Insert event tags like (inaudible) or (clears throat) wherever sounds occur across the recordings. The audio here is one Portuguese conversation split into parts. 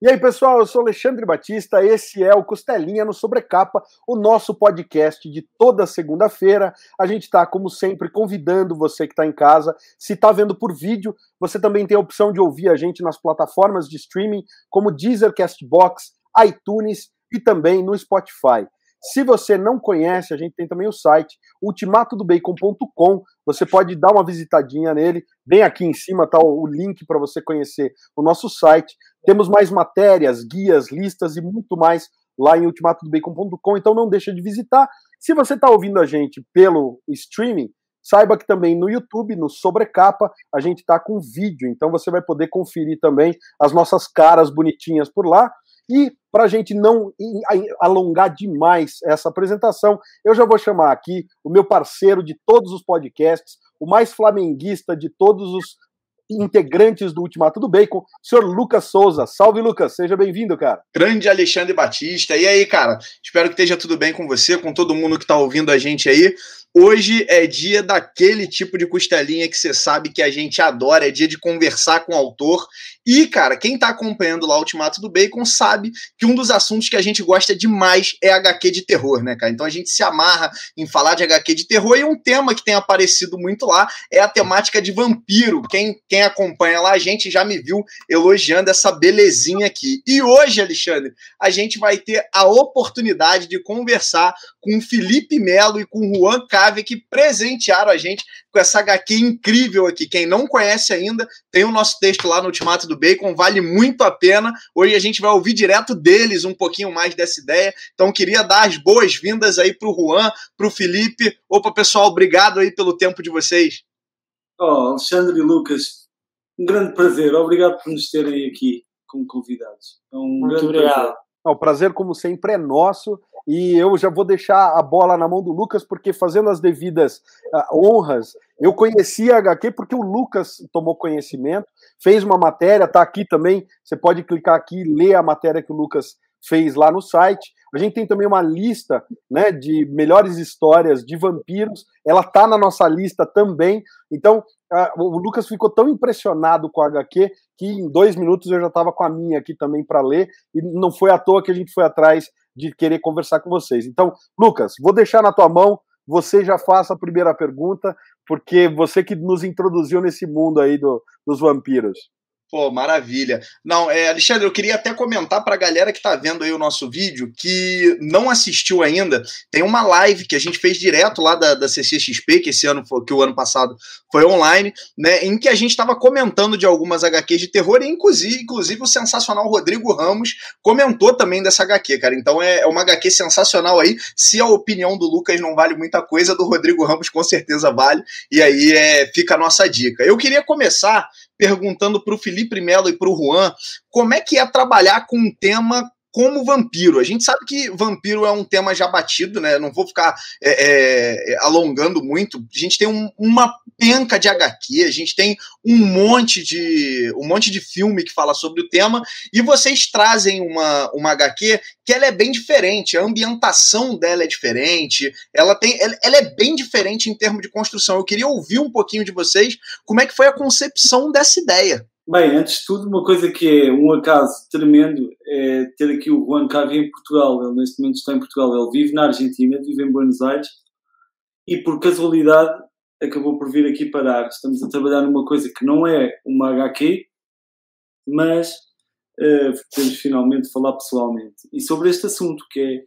E aí, pessoal, eu sou Alexandre Batista, esse é o Costelinha no Sobrecapa, o nosso podcast de toda segunda-feira. A gente está, como sempre, convidando você que está em casa. Se está vendo por vídeo, você também tem a opção de ouvir a gente nas plataformas de streaming, como Deezer, Castbox, iTunes e também no Spotify. Se você não conhece, a gente tem também o site ultimatodobacon.com. Você pode dar uma visitadinha nele. Bem aqui em cima está o link para você conhecer o nosso site. Temos mais matérias, guias, listas e muito mais lá em ultimatodobacon.com. Então não deixa de visitar. Se você está ouvindo a gente pelo streaming, saiba que também no YouTube, no Sobrecapa, a gente está com vídeo. Então você vai poder conferir também as nossas caras bonitinhas por lá. E para a gente não alongar demais essa apresentação, eu já vou chamar aqui o meu parceiro de todos os podcasts, o mais flamenguista de todos os integrantes do Ultimato do Bacon, senhor Lucas Souza. Salve, Lucas, seja bem-vindo, cara. Grande Alexandre Batista. E aí, cara? Espero que esteja tudo bem com você, com todo mundo que está ouvindo a gente aí. Hoje é dia daquele tipo de costelinha que você sabe que a gente adora, é dia de conversar com o autor. E, cara, quem tá acompanhando lá o Ultimato do Bacon sabe que um dos assuntos que a gente gosta demais é HQ de terror, né, cara? Então a gente se amarra em falar de HQ de terror e um tema que tem aparecido muito lá é a temática de vampiro. Quem, quem acompanha lá a gente já me viu elogiando essa belezinha aqui. E hoje, Alexandre, a gente vai ter a oportunidade de conversar com Felipe Melo e com Juan Cave que presentearam a gente com essa HQ incrível aqui. Quem não conhece ainda, tem o nosso texto lá no Ultimato do Bacon, vale muito a pena. Hoje a gente vai ouvir direto deles um pouquinho mais dessa ideia. Então queria dar as boas-vindas aí para o Juan, para o Felipe. Opa, pessoal, obrigado aí pelo tempo de vocês. Oh, Alexandre e Lucas, um grande prazer. Obrigado por nos terem aqui como convidados. É um muito grande obrigado. prazer. O prazer, como sempre, é nosso. E eu já vou deixar a bola na mão do Lucas, porque fazendo as devidas uh, honras, eu conheci a HQ porque o Lucas tomou conhecimento, fez uma matéria, tá aqui também. Você pode clicar aqui e ler a matéria que o Lucas fez lá no site. A gente tem também uma lista né, de melhores histórias de vampiros. Ela tá na nossa lista também. Então, uh, o Lucas ficou tão impressionado com a HQ que em dois minutos eu já estava com a minha aqui também para ler. E não foi à toa que a gente foi atrás de querer conversar com vocês. Então, Lucas, vou deixar na tua mão, você já faça a primeira pergunta, porque você que nos introduziu nesse mundo aí do, dos vampiros. Pô, maravilha. Não, é, Alexandre, eu queria até comentar para a galera que está vendo aí o nosso vídeo que não assistiu ainda. Tem uma live que a gente fez direto lá da, da CCXP, que esse ano foi, que o ano passado foi online, né? Em que a gente estava comentando de algumas HQs de terror, e inclusive, inclusive o sensacional Rodrigo Ramos comentou também dessa HQ, cara. Então é, é uma HQ sensacional aí. Se a opinião do Lucas não vale muita coisa, do Rodrigo Ramos com certeza vale. E aí é, fica a nossa dica. Eu queria começar perguntando para o Felipe Melo e para o Juan como é que é trabalhar com um tema como vampiro. A gente sabe que vampiro é um tema já batido, né? Não vou ficar é, é, alongando muito. A gente tem um, uma penca de HQ, a gente tem um monte de um monte de filme que fala sobre o tema e vocês trazem uma, uma HQ que ela é bem diferente, a ambientação dela é diferente, ela tem ela, ela é bem diferente em termos de construção. Eu queria ouvir um pouquinho de vocês como é que foi a concepção dessa ideia. Bem, antes de tudo, uma coisa que é um acaso tremendo é ter aqui o Juan Carri em Portugal. Ele neste momento está em Portugal. Ele vive na Argentina, vive em Buenos Aires e por casualidade acabou por vir aqui parar. Estamos a trabalhar numa coisa que não é uma HQ, mas uh, podemos finalmente falar pessoalmente. E sobre este assunto, que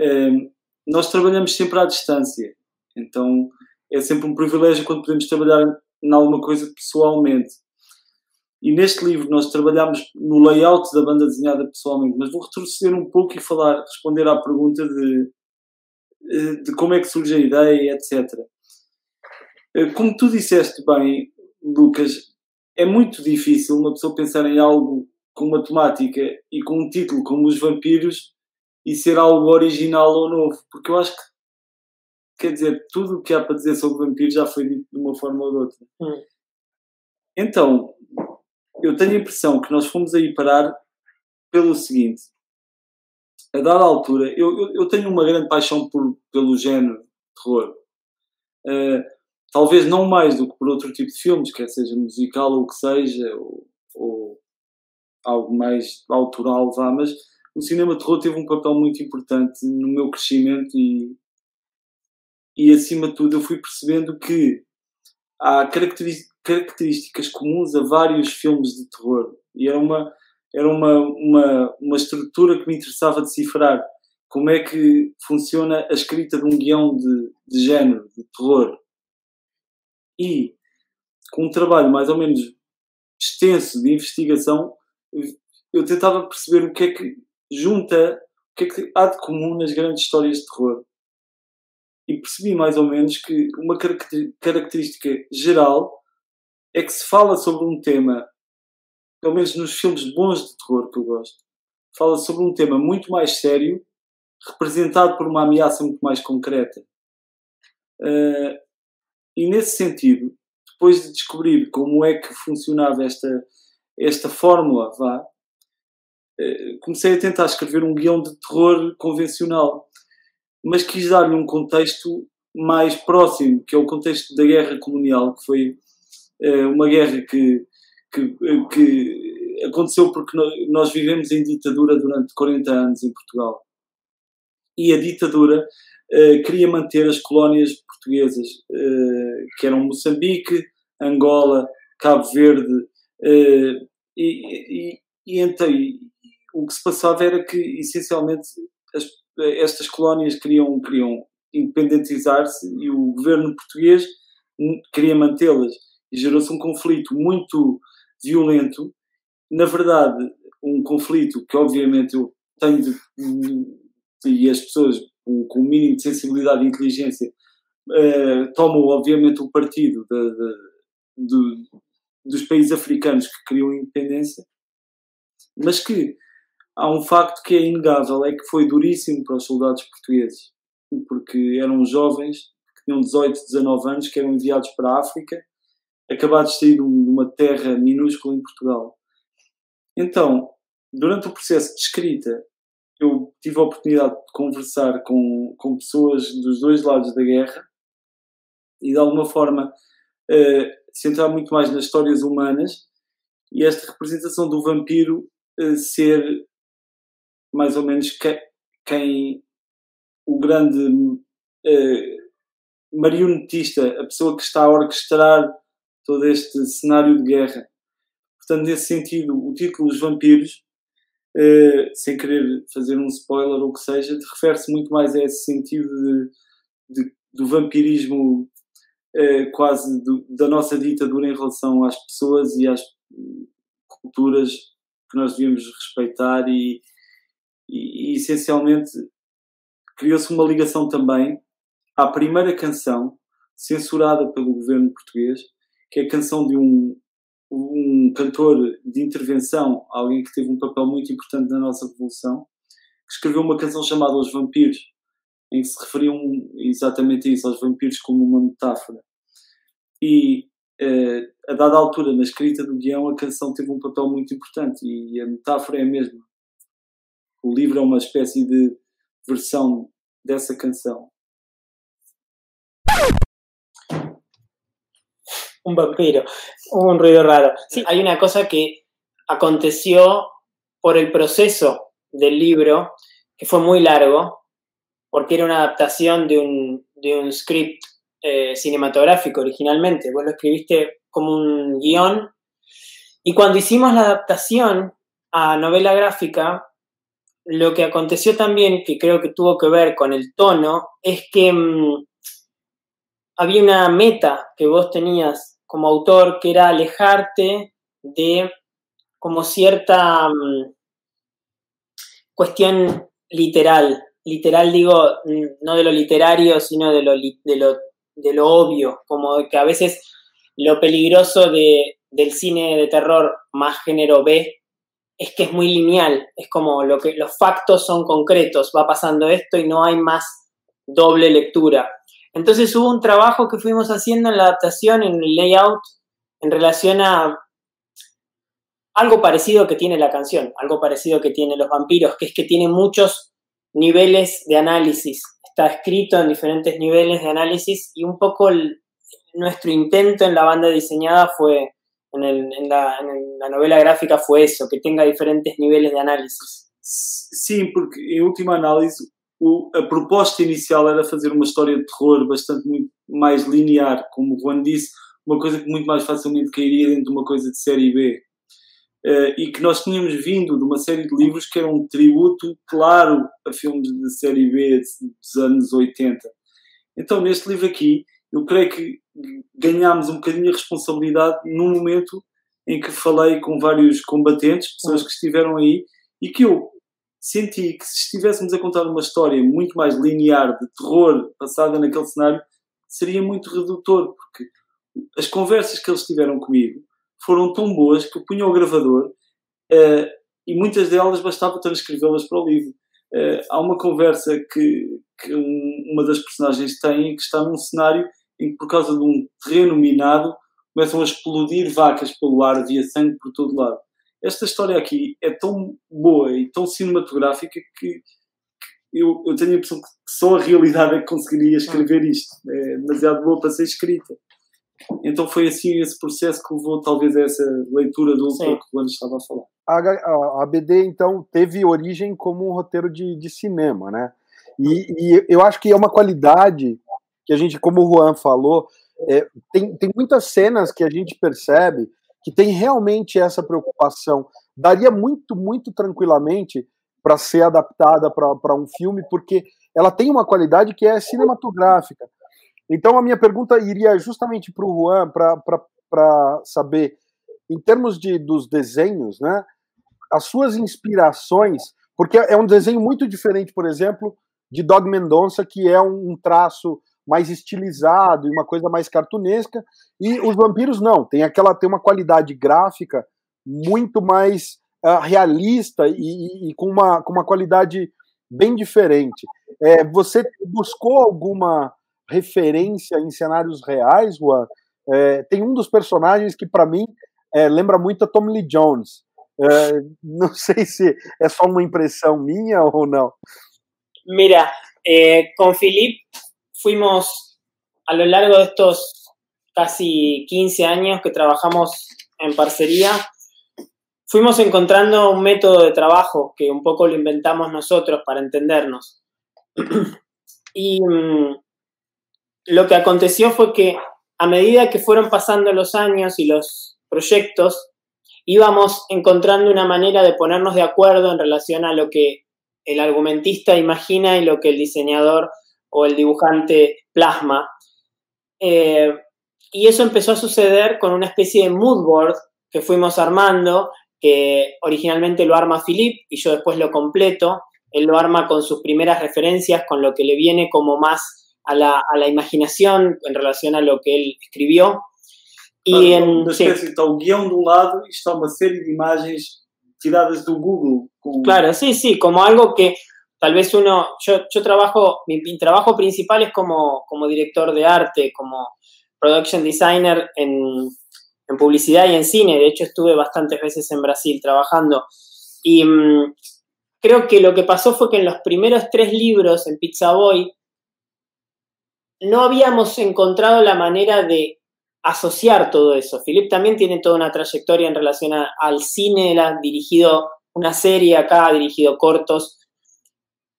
é. Uh, nós trabalhamos sempre à distância, então é sempre um privilégio quando podemos trabalhar em alguma coisa pessoalmente. E neste livro nós trabalhamos no layout da banda desenhada pessoalmente, mas vou retroceder um pouco e falar, responder à pergunta de, eh, de como é que surge a ideia, etc. Eh, como tu disseste bem, Lucas, é muito difícil uma pessoa pensar em algo com uma temática e com um título como Os Vampiros e ser algo original ou novo, porque eu acho que, quer dizer, tudo o que há para dizer sobre vampiros já foi dito de uma forma ou de outra. Hum. Então, eu tenho a impressão que nós fomos aí parar pelo seguinte. A dada altura, eu, eu, eu tenho uma grande paixão por, pelo género terror. Uh, talvez não mais do que por outro tipo de filmes, quer seja musical ou o que seja, ou, ou algo mais autoral, vá, mas o cinema de terror teve um papel muito importante no meu crescimento e, e acima de tudo eu fui percebendo que há características comuns a vários filmes de terror e era uma era uma, uma, uma estrutura que me interessava decifrar como é que funciona a escrita de um guião de, de género, de terror. E com um trabalho mais ou menos extenso de investigação, eu tentava perceber o que é que junta, o que é que há de comum nas grandes histórias de terror. E percebi mais ou menos que uma característica geral é que se fala sobre um tema, pelo menos nos filmes bons de terror que eu gosto, fala sobre um tema muito mais sério, representado por uma ameaça muito mais concreta. Uh, e nesse sentido, depois de descobrir como é que funcionava esta, esta fórmula, vá, uh, comecei a tentar escrever um guião de terror convencional, mas quis dar-lhe um contexto mais próximo, que é o contexto da guerra colonial, que foi uma guerra que, que, que aconteceu porque nós vivemos em ditadura durante 40 anos em Portugal. E a ditadura uh, queria manter as colónias portuguesas, que eram Moçambique, Angola, Cabo Verde, e, e, e, então o que se passava era que, essencialmente, as, estas colónias queriam, queriam independentizar-se e o governo português queria mantê-las. E gerou-se um conflito muito violento. Na verdade, um conflito que, obviamente, eu tenho de, e as pessoas com, com o mínimo de sensibilidade e inteligência uh, tomam, obviamente, o partido de, de, de, dos países africanos que criam independência, mas que há um facto que é inegável, é que foi duríssimo para os soldados portugueses, porque eram jovens que tinham 18, 19 anos, que eram enviados para a África, acabados de sair de uma terra minúscula em Portugal. Então, durante o processo de escrita, eu tive a oportunidade de conversar com, com pessoas dos dois lados da guerra e de alguma forma uh, centrar muito mais nas histórias humanas e esta representação do vampiro uh, ser mais ou menos que, quem o grande uh, marionetista, a pessoa que está a orquestrar todo este cenário de guerra. Portanto, nesse sentido, o título Os Vampiros uh, sem querer fazer um spoiler ou o que seja, refere-se muito mais a esse sentido de, de do vampirismo uh, quase do, da nossa ditadura em relação às pessoas e às culturas que nós devíamos respeitar e, e, e essencialmente criou-se uma ligação também à primeira canção censurada pelo governo português, que é a canção de um, um cantor de intervenção, alguém que teve um papel muito importante na nossa revolução, que escreveu uma canção chamada Os Vampiros, em que se referiam exatamente a isso, aos vampiros como uma metáfora. E eh, a dada altura, na escrita do guião, a canção teve um papel muito importante e a metáfora é a mesma. O livro é uma espécie de versão dessa canção. Un vampiro, un ruido raro. Sí, hay una cosa que aconteció por el proceso del libro, que fue muy largo, porque era una adaptación de un, de un script eh, cinematográfico originalmente. Vos lo escribiste como un guion. Y cuando hicimos la adaptación a novela gráfica, lo que aconteció también, que creo que tuvo que ver con el tono, es que mm, había una meta que vos tenías como autor, que era alejarte de como cierta mm, cuestión literal. Literal digo, mm, no de lo literario, sino de lo, de lo, de lo obvio, como que a veces lo peligroso de, del cine de terror más género B es que es muy lineal, es como lo que los factos son concretos, va pasando esto y no hay más doble lectura. Entonces hubo un trabajo que fuimos haciendo en la adaptación, en el layout, en relación a algo parecido que tiene la canción, algo parecido que tiene Los Vampiros, que es que tiene muchos niveles de análisis. Está escrito en diferentes niveles de análisis y un poco nuestro intento en la banda diseñada fue en, la, novela gráfica fue eso, que tenga diferentes niveles de análisis. Sí, porque en última análise o, a proposta inicial era fazer uma história de terror bastante muito mais linear, como o Juan disse, uma coisa que muito mais facilmente cairia dentro de uma coisa de série B. Uh, e que nós tínhamos vindo de uma série de livros que eram um tributo claro a filmes de série B dos anos 80. Então, neste livro aqui, eu creio que ganhámos um bocadinho a responsabilidade num momento em que falei com vários combatentes, pessoas que estiveram aí, e que eu senti que se estivéssemos a contar uma história muito mais linear de terror passada naquele cenário, seria muito redutor, porque as conversas que eles tiveram comigo foram tão boas que eu punha o gravador uh, e muitas delas bastava transcrevê-las para o livro. Uh, há uma conversa que, que um, uma das personagens tem que está num cenário em que, por causa de um terreno minado, começam a explodir vacas pelo ar, havia sangue por todo lado. Esta história aqui é tão boa e tão cinematográfica que, eu, eu, tenho a impressão que só a realidade é que conseguiria escrever isto. É demasiado boa para ser escrita. Então foi assim esse processo que levou talvez a essa leitura do que o Juan estava a falar. A, a, BD, então, teve origem como um roteiro de, de cinema, né? E, e, eu acho que é uma qualidade que a gente, como o Juan falou, é, tem, tem muitas cenas que a gente percebe que tem realmente essa preocupação. Daria muito, muito tranquilamente para ser adaptada para um filme, porque ela tem uma qualidade que é cinematográfica. Então, a minha pergunta iria justamente para o Juan, para saber, em termos de, dos desenhos, né, as suas inspirações, porque é um desenho muito diferente, por exemplo, de Dog Mendonça, que é um, um traço mais estilizado e uma coisa mais cartunesca, e os vampiros não, tem aquela tem uma qualidade gráfica muito mais uh, realista e, e, com, uma, com uma qualidade bem diferente. É, você buscou alguma referência em cenários reais, Juan? É, tem um dos personagens que para mim é, lembra muito a Tommy Lee Jones. É, (laughs) não sei se é só uma impressão minha ou não. Mira, eh, con Philip fuimos a lo largo de estos casi 15 años que trabajamos en parcería, fuimos encontrando un método de trabajo que un poco lo inventamos nosotros para entendernos. (clears throat) y mm, lo que aconteció fue que a medida que fueron pasando los años y los proyectos, íbamos encontrando una manera de ponernos de acuerdo en relación a lo que el argumentista imagina y lo que el diseñador o el dibujante plasma. Eh, y eso empezó a suceder con una especie de mood board que fuimos armando, que originalmente lo arma Philip y yo después lo completo. Él lo arma con sus primeras referencias, con lo que le viene como más a la, a la imaginación en relación a lo que él escribió. Y en, una especie, está un guion de un lado y está una serie de imágenes tiradas de Google. Claro, sí, sí, como algo que tal vez uno, yo, yo trabajo, mi, trabajo principal es como, como director de arte, como production designer en, en, publicidad y en cine. De hecho, estuve bastantes veces en Brasil trabajando. Y mm, creo que lo que pasó fue que en los primeros tres libros en Pizza Boy no habíamos encontrado la manera de asociar todo eso. Philip también tiene toda una trayectoria en relación al cine, ha dirigido una serie acá, ha dirigido cortos.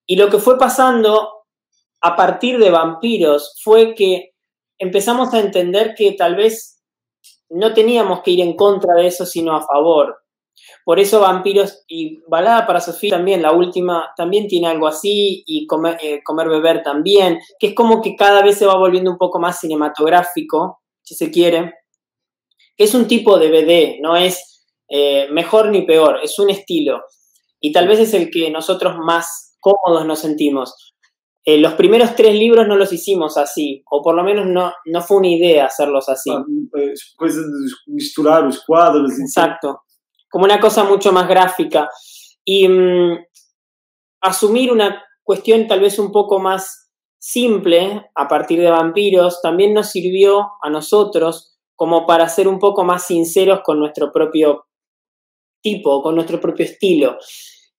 Y lo que fue pasando a partir de Vampiros fue que empezamos a entender que tal vez no teníamos que ir en contra de eso, sino a favor. Por eso Vampiros y Balada para Sofía también, la última, también tiene algo así, y Comer, eh, comer Beber también, que es como que cada vez se va volviendo un poco más cinematográfico, si se quiere. Es un tipo de BD, no es eh, mejor ni peor, es un estilo. Y tal vez es el que nosotros más cómodos nos sentimos. Eh, los primeros tres libros no los hicimos así, o por lo menos no, no fue una idea hacerlos así. Ah, pues, misturar los cuadros. Exacto, como una cosa mucho más gráfica. Y mm, asumir una cuestión tal vez un poco más simple a partir de vampiros también nos sirvió a nosotros como para ser un poco más sinceros con nuestro propio tipo, con nuestro propio estilo.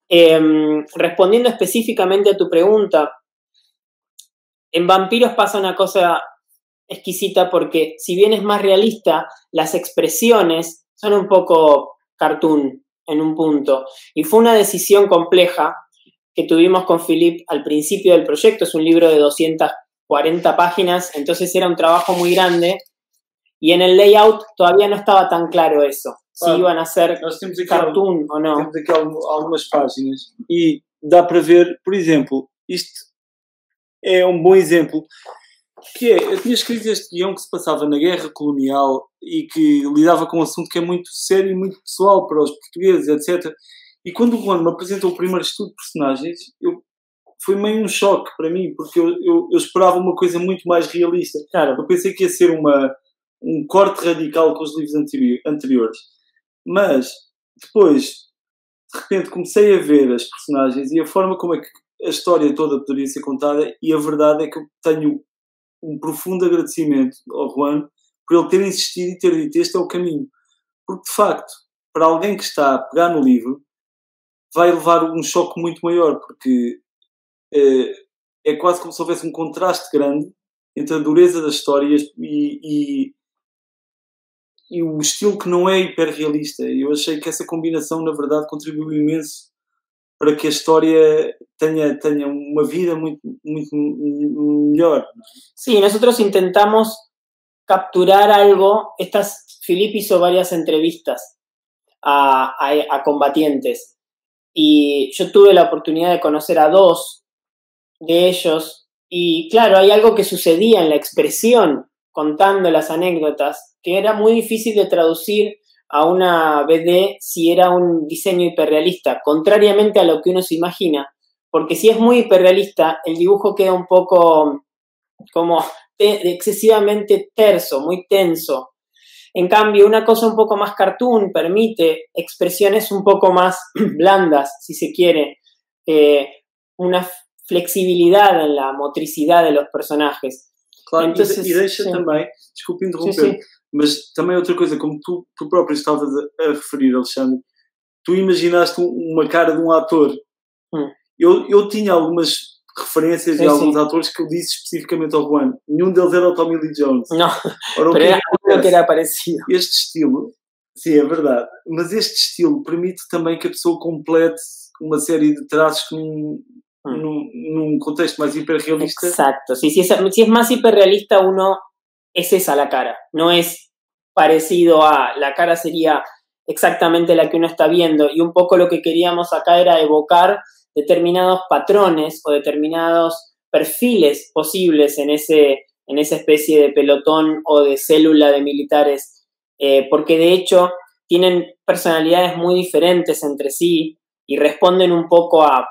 Em, respondiendo específicamente a tu pregunta, en Vampiros pasa una cosa exquisita porque si bien es más realista, las expresiones son un poco cartoon en un punto. Y fue una decisión compleja que tuvimos con Philip al principio del proyecto. Es un libro de 240 páginas, entonces era un trabajo muy grande. Y en el layout todavía no estaba tan claro eso, si Ah, iban a ser cartoon o no. temos aqui algum- algumas páginas e dá para ver, por exemplo, isto é um bom exemplo, que é, eu tinha escrito este guião que se passava na guerra colonial e que lidava com um assunto que é muito sério e muito pessoal para os portugueses, etc. E quando o Juan me apresentou o primeiro estudo de personagens, eu, foi meio um choque para mim, porque eu, eu, eu esperava uma coisa muito mais realista. Claro, Eu pensei que ia ser uma, um corte radical com os livros anteri- anteriores. Mas, depois, de repente, comecei a ver as personagens e a forma como é que a história toda poderia ser contada, e a verdade é que eu tenho um profundo agradecimento ao Juan por ele ter insistido e ter dito este é o caminho. Porque, de facto, para alguém que está a pegar no livro, vai levar um choque muito maior, porque eh, é quase como se houvesse um contraste grande entre a dureza das histórias e, e, e o estilo que não é hiperrealista. Eu achei que essa combinação, na verdade, contribuiu imenso para que a história tenha, tenha uma vida muito, muito melhor. Sí, nosotros intentamos capturar algo. Estas, Filip hizo varias entrevistas a, a- a combatientes y yo tuve la oportunidad de conocer a dos de ellos y claro, hay algo que sucedía en la expresión contando las anécdotas que era muy difícil de traducir a una BD si era un diseño hiperrealista, contrariamente a lo que uno se imagina, porque si es muy hiperrealista, el dibujo queda un poco como te- excesivamente terso, muy tenso. En cambio, una cosa un poco más cartoon permite expresiones un poco más (clears throat) blandas, si se quiere, eh, una flexibilidad en la motricidad de los personajes. Claro, Então, e, de- e deixa sim. também, desculpe Sí, interromper, sí. Mas também outra coisa, como tu, tu próprio estavas a, referir, Alexandre, tu imaginaste um- uma cara de um ator. Hum. Eu, eu tinha algumas referências Sim, de alguns sim. atores que eu disse especificamente ao Juan. Nenhum deles era o Tommy Lee Jones. No, Ora, o pero que era parecido. este estilo, sim, é verdade, mas este estilo permite também que a pessoa complete uma série de traços que num, Hum. num, num contexto mais hiperrealista. Exacto, sí, si, es, si es más hiperrealista, uno es esa la cara, no es parecido a la cara sería exactamente la que uno está viendo. Y un poco lo que queríamos acá era evocar determinados patrones o determinados perfiles posibles en, ese, en esa especie de pelotón o de célula de militares, eh, porque de hecho tienen personalidades muy diferentes entre sí y responden un poco a,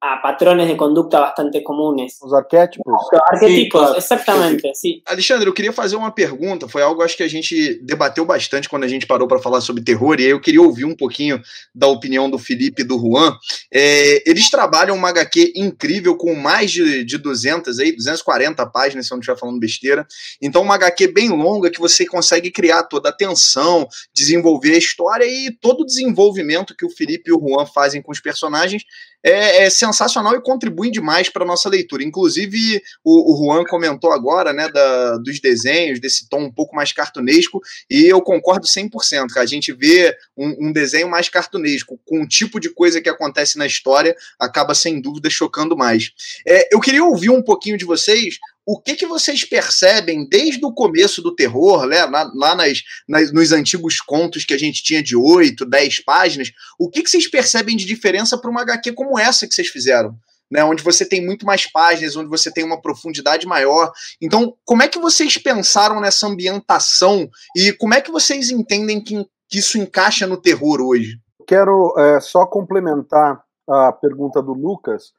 a patrones de conducta bastante comunes. Os arquétipos. Arquetipos, claro. exactamente, sí. Alexandre, eu queria fazer uma pergunta. Foi algo acho que a gente debateu bastante quando a gente parou para falar sobre terror, e aí eu queria ouvir um pouquinho da opinião do Felipe e do Juan. É, eles trabalham uma HQ incrível com mais de, de 200, aí, 240 páginas, se eu não estiver falando besteira. Então, uma HQ bem longa que você consegue criar toda a tensão, desenvolver a história e todo o desenvolvimento que o Felipe e o Juan fazem com os personagens é, é sensacional e contribui demais para nossa leitura. Inclusive, o, o Juan comentou agora, né, da, dos desenhos, desse tom um pouco mais cartunesco, e eu concordo 100%. Cara. A gente vê um, um desenho mais cartunesco, com o tipo de coisa que acontece na história, acaba sem dúvida chocando mais. É, eu queria ouvir um pouquinho de vocês. O que, que vocês percebem desde o começo do terror, né, lá, lá nas, nas, nos antigos contos que a gente tinha de 8, 10 páginas, o que, que vocês percebem de diferença para uma HQ como essa que vocês fizeram? Né, onde você tem muito mais páginas, onde você tem uma profundidade maior. Então, como é que vocês pensaram nessa ambientação e como é que vocês entendem que, que isso encaixa no terror hoje? Quero é, só complementar a pergunta do Lucas,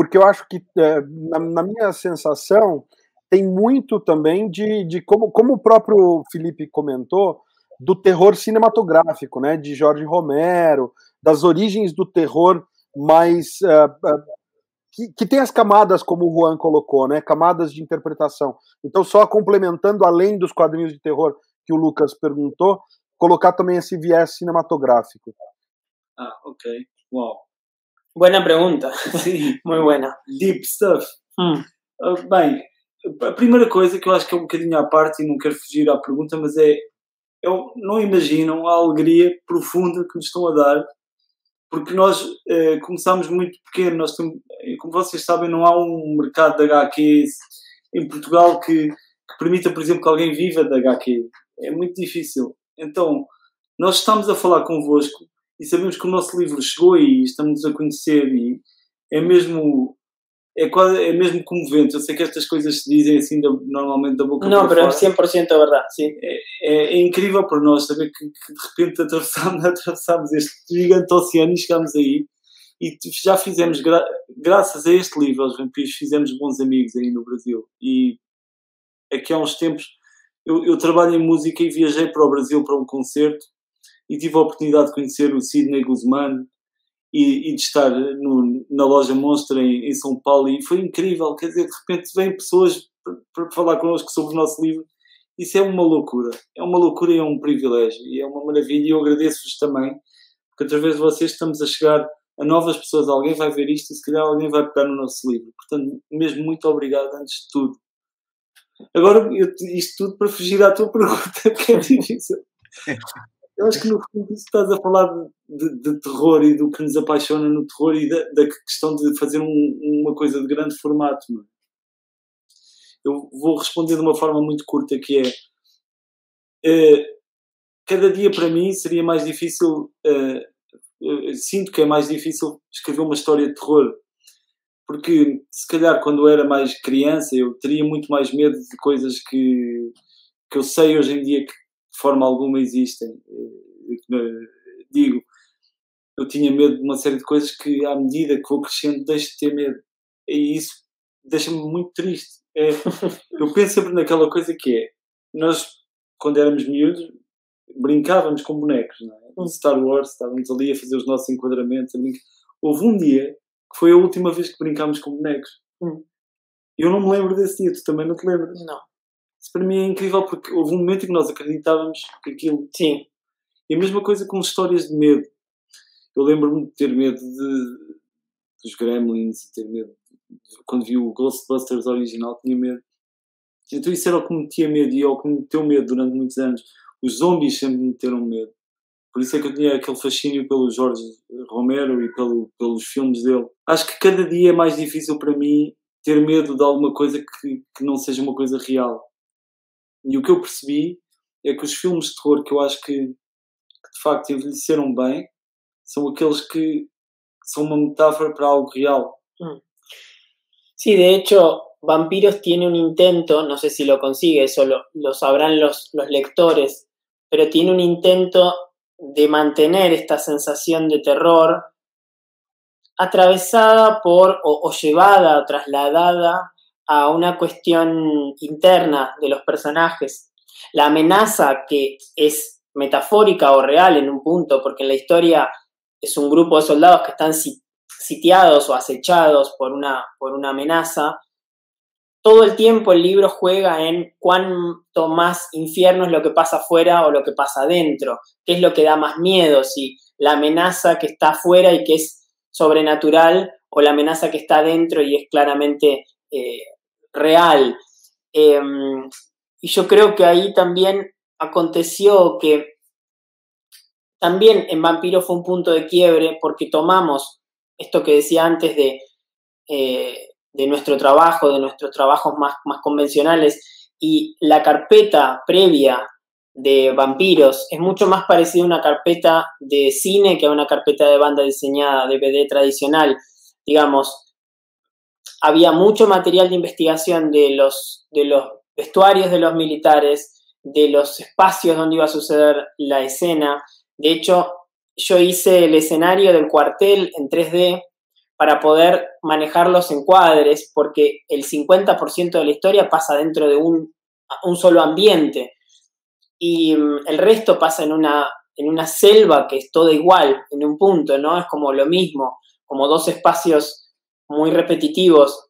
porque eu acho que, é, na, na, minha sensação, tem muito também de, de como, como o próprio Felipe comentou, do terror cinematográfico, né, de Jorge Romero, das origens do terror mais uh, uh, que, que, tem as camadas, como o Juan colocou, né, camadas de interpretação. Então, só complementando além dos quadrinhos de terror que o Lucas perguntou, colocar também esse viés cinematográfico. Ah, ok, wow. Buena pergunta. Sim. (laughs) (laughs) Muito buena. Deep stuff. Hum. Uh, bem, a primeira coisa que eu acho que é um bocadinho à parte e não quero fugir à pergunta, mas é eu, não imaginam a alegria profunda que nos estão a dar, porque nós eh, começámos muito pequeno. Nós temos, como vocês sabem, não há um mercado de HQs em Portugal que, que permita, por exemplo, que alguém viva da HQ. É muito difícil. Então, nós estamos a falar convosco e sabemos que o nosso livro chegou e estamos a conhecer e é mesmo é, quase, é mesmo comovente. Eu sei que estas coisas se dizem assim da, normalmente da boca Não, pero es 100% verdade, sim. É, é, é, incrível para nós saber que, que de repente atravessámos, (laughs) atravessámos este gigante oceano e chegámos aí. E já fizemos, gra graças a este livro, aos vampiros, fizemos bons amigos aí no Brasil. E aqui há uns tempos, eu, eu trabalho em música e viajei para o Brasil para um concerto e tive a oportunidade de conhecer o Sidney Guzmán, e, e de estar no, na loja Monstra em, em, São Paulo. E foi incrível, quer dizer, de repente vêm pessoas para falar connosco sobre o nosso livro, isso é uma loucura, é uma loucura e é um privilégio. E é uma maravilha. E eu agradeço-vos também, porque através de vocês estamos a chegar a novas pessoas, alguém vai ver isto e se calhar alguém vai pegar no nosso livro, portanto, mesmo muito obrigado antes de tudo. Agora, eu, isto tudo para fugir à tua (laughs) pergunta, que é difícil. (laughs) Eu acho que no fundo estás a falar de, de, terror e do que nos apaixona no terror e da, da questão de fazer um, uma coisa de grande formato. É? Eu vou responder de uma forma muito curta que é uh, cada dia para mim seria mais difícil uh, sinto que é mais difícil escrever uma história de terror porque se calhar quando eu era mais criança eu teria muito mais medo de coisas que, que eu sei hoje em dia que de forma alguma existem. Eh, digo, eu tinha medo de uma série de coisas que, à medida que vou crescendo, deixo de ter medo. E isso deixa-me muito triste. É, (laughs) eu penso sempre naquela coisa que é: nós, quando éramos miúdos, brincávamos com bonecos, não é? No Star Wars, estávamos ali a fazer os nossos enquadramentos. Houve um dia que foi a última vez que brincámos com bonecos. Hum. Eu não me lembro desse dia, tu também não te lembras? Não. Isso para mim é incrível porque houve um momento em que nós acreditávamos que aquilo. Sim. E a mesma coisa com histórias de medo. Eu lembro-me de ter medo de, dos Gremlins, ter medo. Quando vi o Ghostbusters original, tinha medo. Então isso era o que me metia medo e é o que me meteu medo durante muitos anos. Os zombies sempre me meteram medo. Por isso é que eu tinha aquele fascínio pelo Jorge Romero e pelo, pelos filmes dele. Acho que cada dia é mais difícil para mim ter medo de alguma coisa que, que não seja uma coisa real. E o que eu percebi é que os filmes de terror que eu acho que, que de facto envelheceram bem são aqueles que são uma metáfora para algo real. Mm. Sí, de hecho, Vampiros tiene un intento, no sé si lo consigue, eso lo, lo sabrán los, los, lectores, pero tiene un intento de mantener esta sensación de terror atravesada por o, o llevada o trasladada a una cuestión interna de los personajes. La amenaza que es metafórica o real en un punto, porque en la historia es un grupo de soldados que están sitiados o acechados por una, por una amenaza, todo el tiempo el libro juega en cuánto más infierno es lo que pasa afuera o lo que pasa adentro, qué es lo que da más miedo, si la amenaza que está afuera y que es sobrenatural o la amenaza que está adentro y es claramente eh, real. Em, y yo creo que ahí también aconteció que también en Vampiro fue un punto de quiebre porque tomamos esto que decía antes de, eh, de nuestro trabajo, de nuestros trabajos más, más convencionales y la carpeta previa de vampiros es mucho más parecida a una carpeta de cine que a una carpeta de banda diseñada, DVD tradicional. Digamos, había mucho material de investigación de los, de los vestuarios de los militares, de los espacios donde iba a suceder la escena. De hecho, yo hice el escenario del cuartel en 3D para poder manejar los encuadres, porque el 50% de la historia pasa dentro de un, un solo ambiente y mm, el resto pasa en una, en una selva que es todo igual, en un punto, ¿no? Es como lo mismo, como dos espacios muy repetitivos.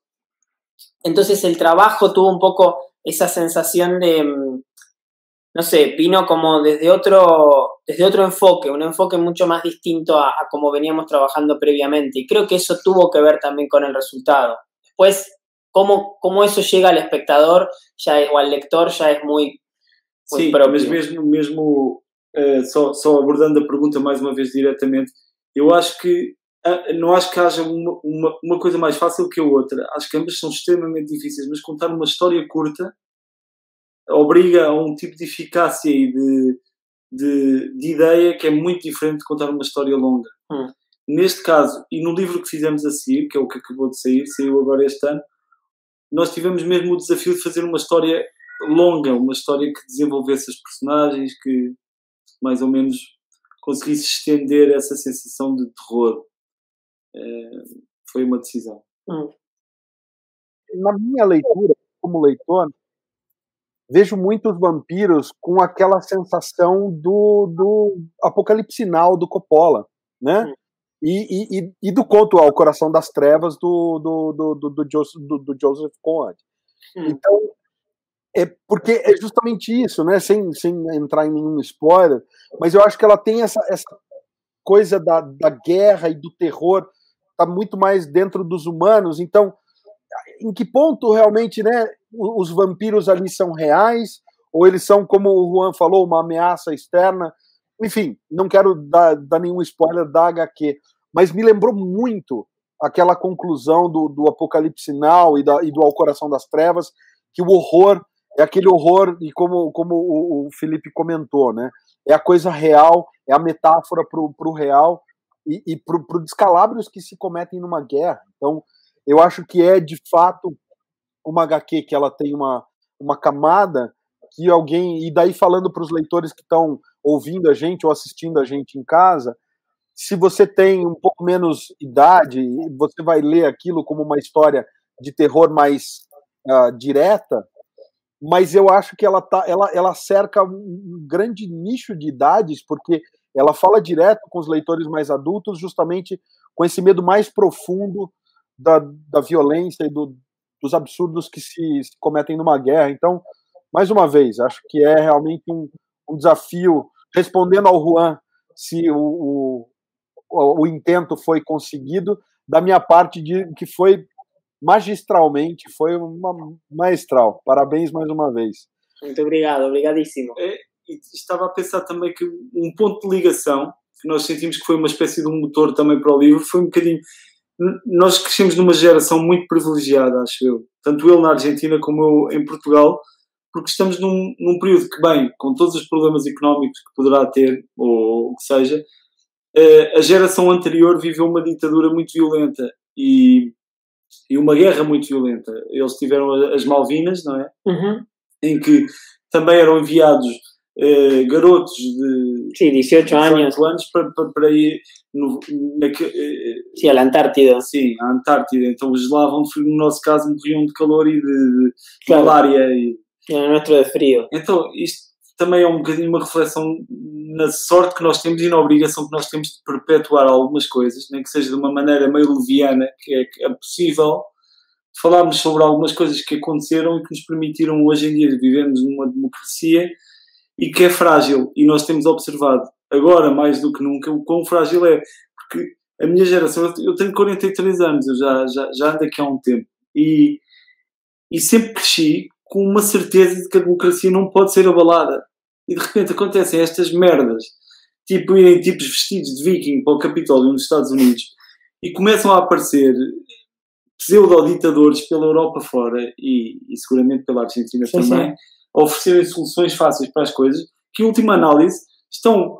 Entonces el trabajo tuvo un poco esa sensación de, mm, no sé, vino como desde otro, desde otro enfoque, un enfoque mucho más distinto a, a como veníamos trabajando previamente. Y creo que eso tuvo que ver también con el resultado. Después, cómo, cómo eso llega al espectador ya, o al lector ya es muy Sim, mas mesmo, mesmo uh, só, só abordando a pergunta mais uma vez diretamente, eu acho que não acho que haja uma, uma, uma coisa mais fácil que a outra. Acho que ambas são extremamente difíceis, mas contar uma história curta obriga a um tipo de eficácia e de, de, de ideia que é muito diferente de contar uma história longa. Hum. Neste caso, e no livro que fizemos a seguir, que é o que acabou de sair, saiu agora este ano, nós tivemos mesmo o desafio de fazer uma história longa, uma história que desenvolvesse as personagens, que mais ou menos conseguisse estender essa sensação de terror. Foi uma decisão. Hum. Na minha leitura, como leitor, vejo muitos vampiros com aquela sensação do, do apocalipse sinal do Coppola, né? Hum. E, e, e, do conto ao Coração das Trevas do, do, do, do, do Joseph, do, do Joseph Conrad. Hum. Então, é porque é justamente isso, né? Sem, sem entrar em nenhum spoiler, mas eu acho que ela tem essa, essa coisa da, da guerra e do terror, tá muito mais dentro dos humanos. Então, em que ponto realmente, né? Os vampiros ali são reais ou eles são, como o Juan falou, uma ameaça externa? Enfim, não quero dar, dar nenhum spoiler da HQ, mas me lembrou muito aquela conclusão do, do Apocalipse Now e, e do Ao Coração das Trevas, que o horror é aquele horror, e como, como o, o Felipe comentou, né? É a coisa real, é a metáfora para o real e, e para os descalabros que se cometem numa guerra. Então, eu acho que é de fato uma HQ que ela tem uma, uma camada que alguém. E daí, falando para os leitores que estão ouvindo a gente ou assistindo a gente em casa, se você tem um pouco menos idade, você vai ler aquilo como uma história de terror mais uh, direta, mas eu acho que ela, tá, ela, ela cerca um grande nicho de idades, porque ela fala direto com os leitores mais adultos, justamente com esse medo mais profundo da, da violência e do, dos absurdos que se, se, cometem numa guerra. Então, mais uma vez, acho que é realmente um, um desafio, respondendo ao Juan, se o, o, o intento foi conseguido, da minha parte, de que foi magistralmente, foi uma maestral. Parabéns mais uma vez. Muito obrigado, obrigadíssimo. É, estava a pensar também que um ponto de ligação, que nós sentimos que foi uma espécie de um motor também para o livro, foi um bocadinho. Nós crescemos numa geração muito privilegiada, acho eu. Tanto ele na Argentina como eu em Portugal, porque estamos num, num período que, bem, com todos os problemas económicos que poderá ter, ou o que seja, eh, a geração anterior viveu uma ditadura muito violenta e e uma guerra muito violenta. Eles tiveram as Malvinas, não é? Uhum. Em que também eram enviados eh, garotos de sim, 18 anos, anos para, para, para ir no, na, eh, sim, à Antártida. Sim, à Antártida. Então os de frio, no nosso caso morriam de calor e de, de claro. malária. E... No nosso de frio. Então isto também é um bocadinho uma reflexão na sorte que nós temos e na obrigação que nós temos de perpetuar algumas coisas, nem que seja de uma maneira meio leviana, que é, que é possível falarmos sobre algumas coisas que aconteceram e que nos permitiram hoje em dia vivermos numa democracia e que é frágil. E nós temos observado agora mais do que nunca o quão frágil é. Porque a minha geração, eu tenho 43 anos, eu já, já, já ando aqui há um tempo e, e sempre cresci com uma certeza de que a democracia não pode ser abalada e de repente acontecem estas merdas, tipo irem tipos vestidos de viking para o Capitólio nos Estados Unidos e começam a aparecer pseudo-ditadores pela Europa fora e, e, seguramente pela Argentina sim, também, sim. Oferecerem soluções fáceis para as coisas, que, em última análise, estão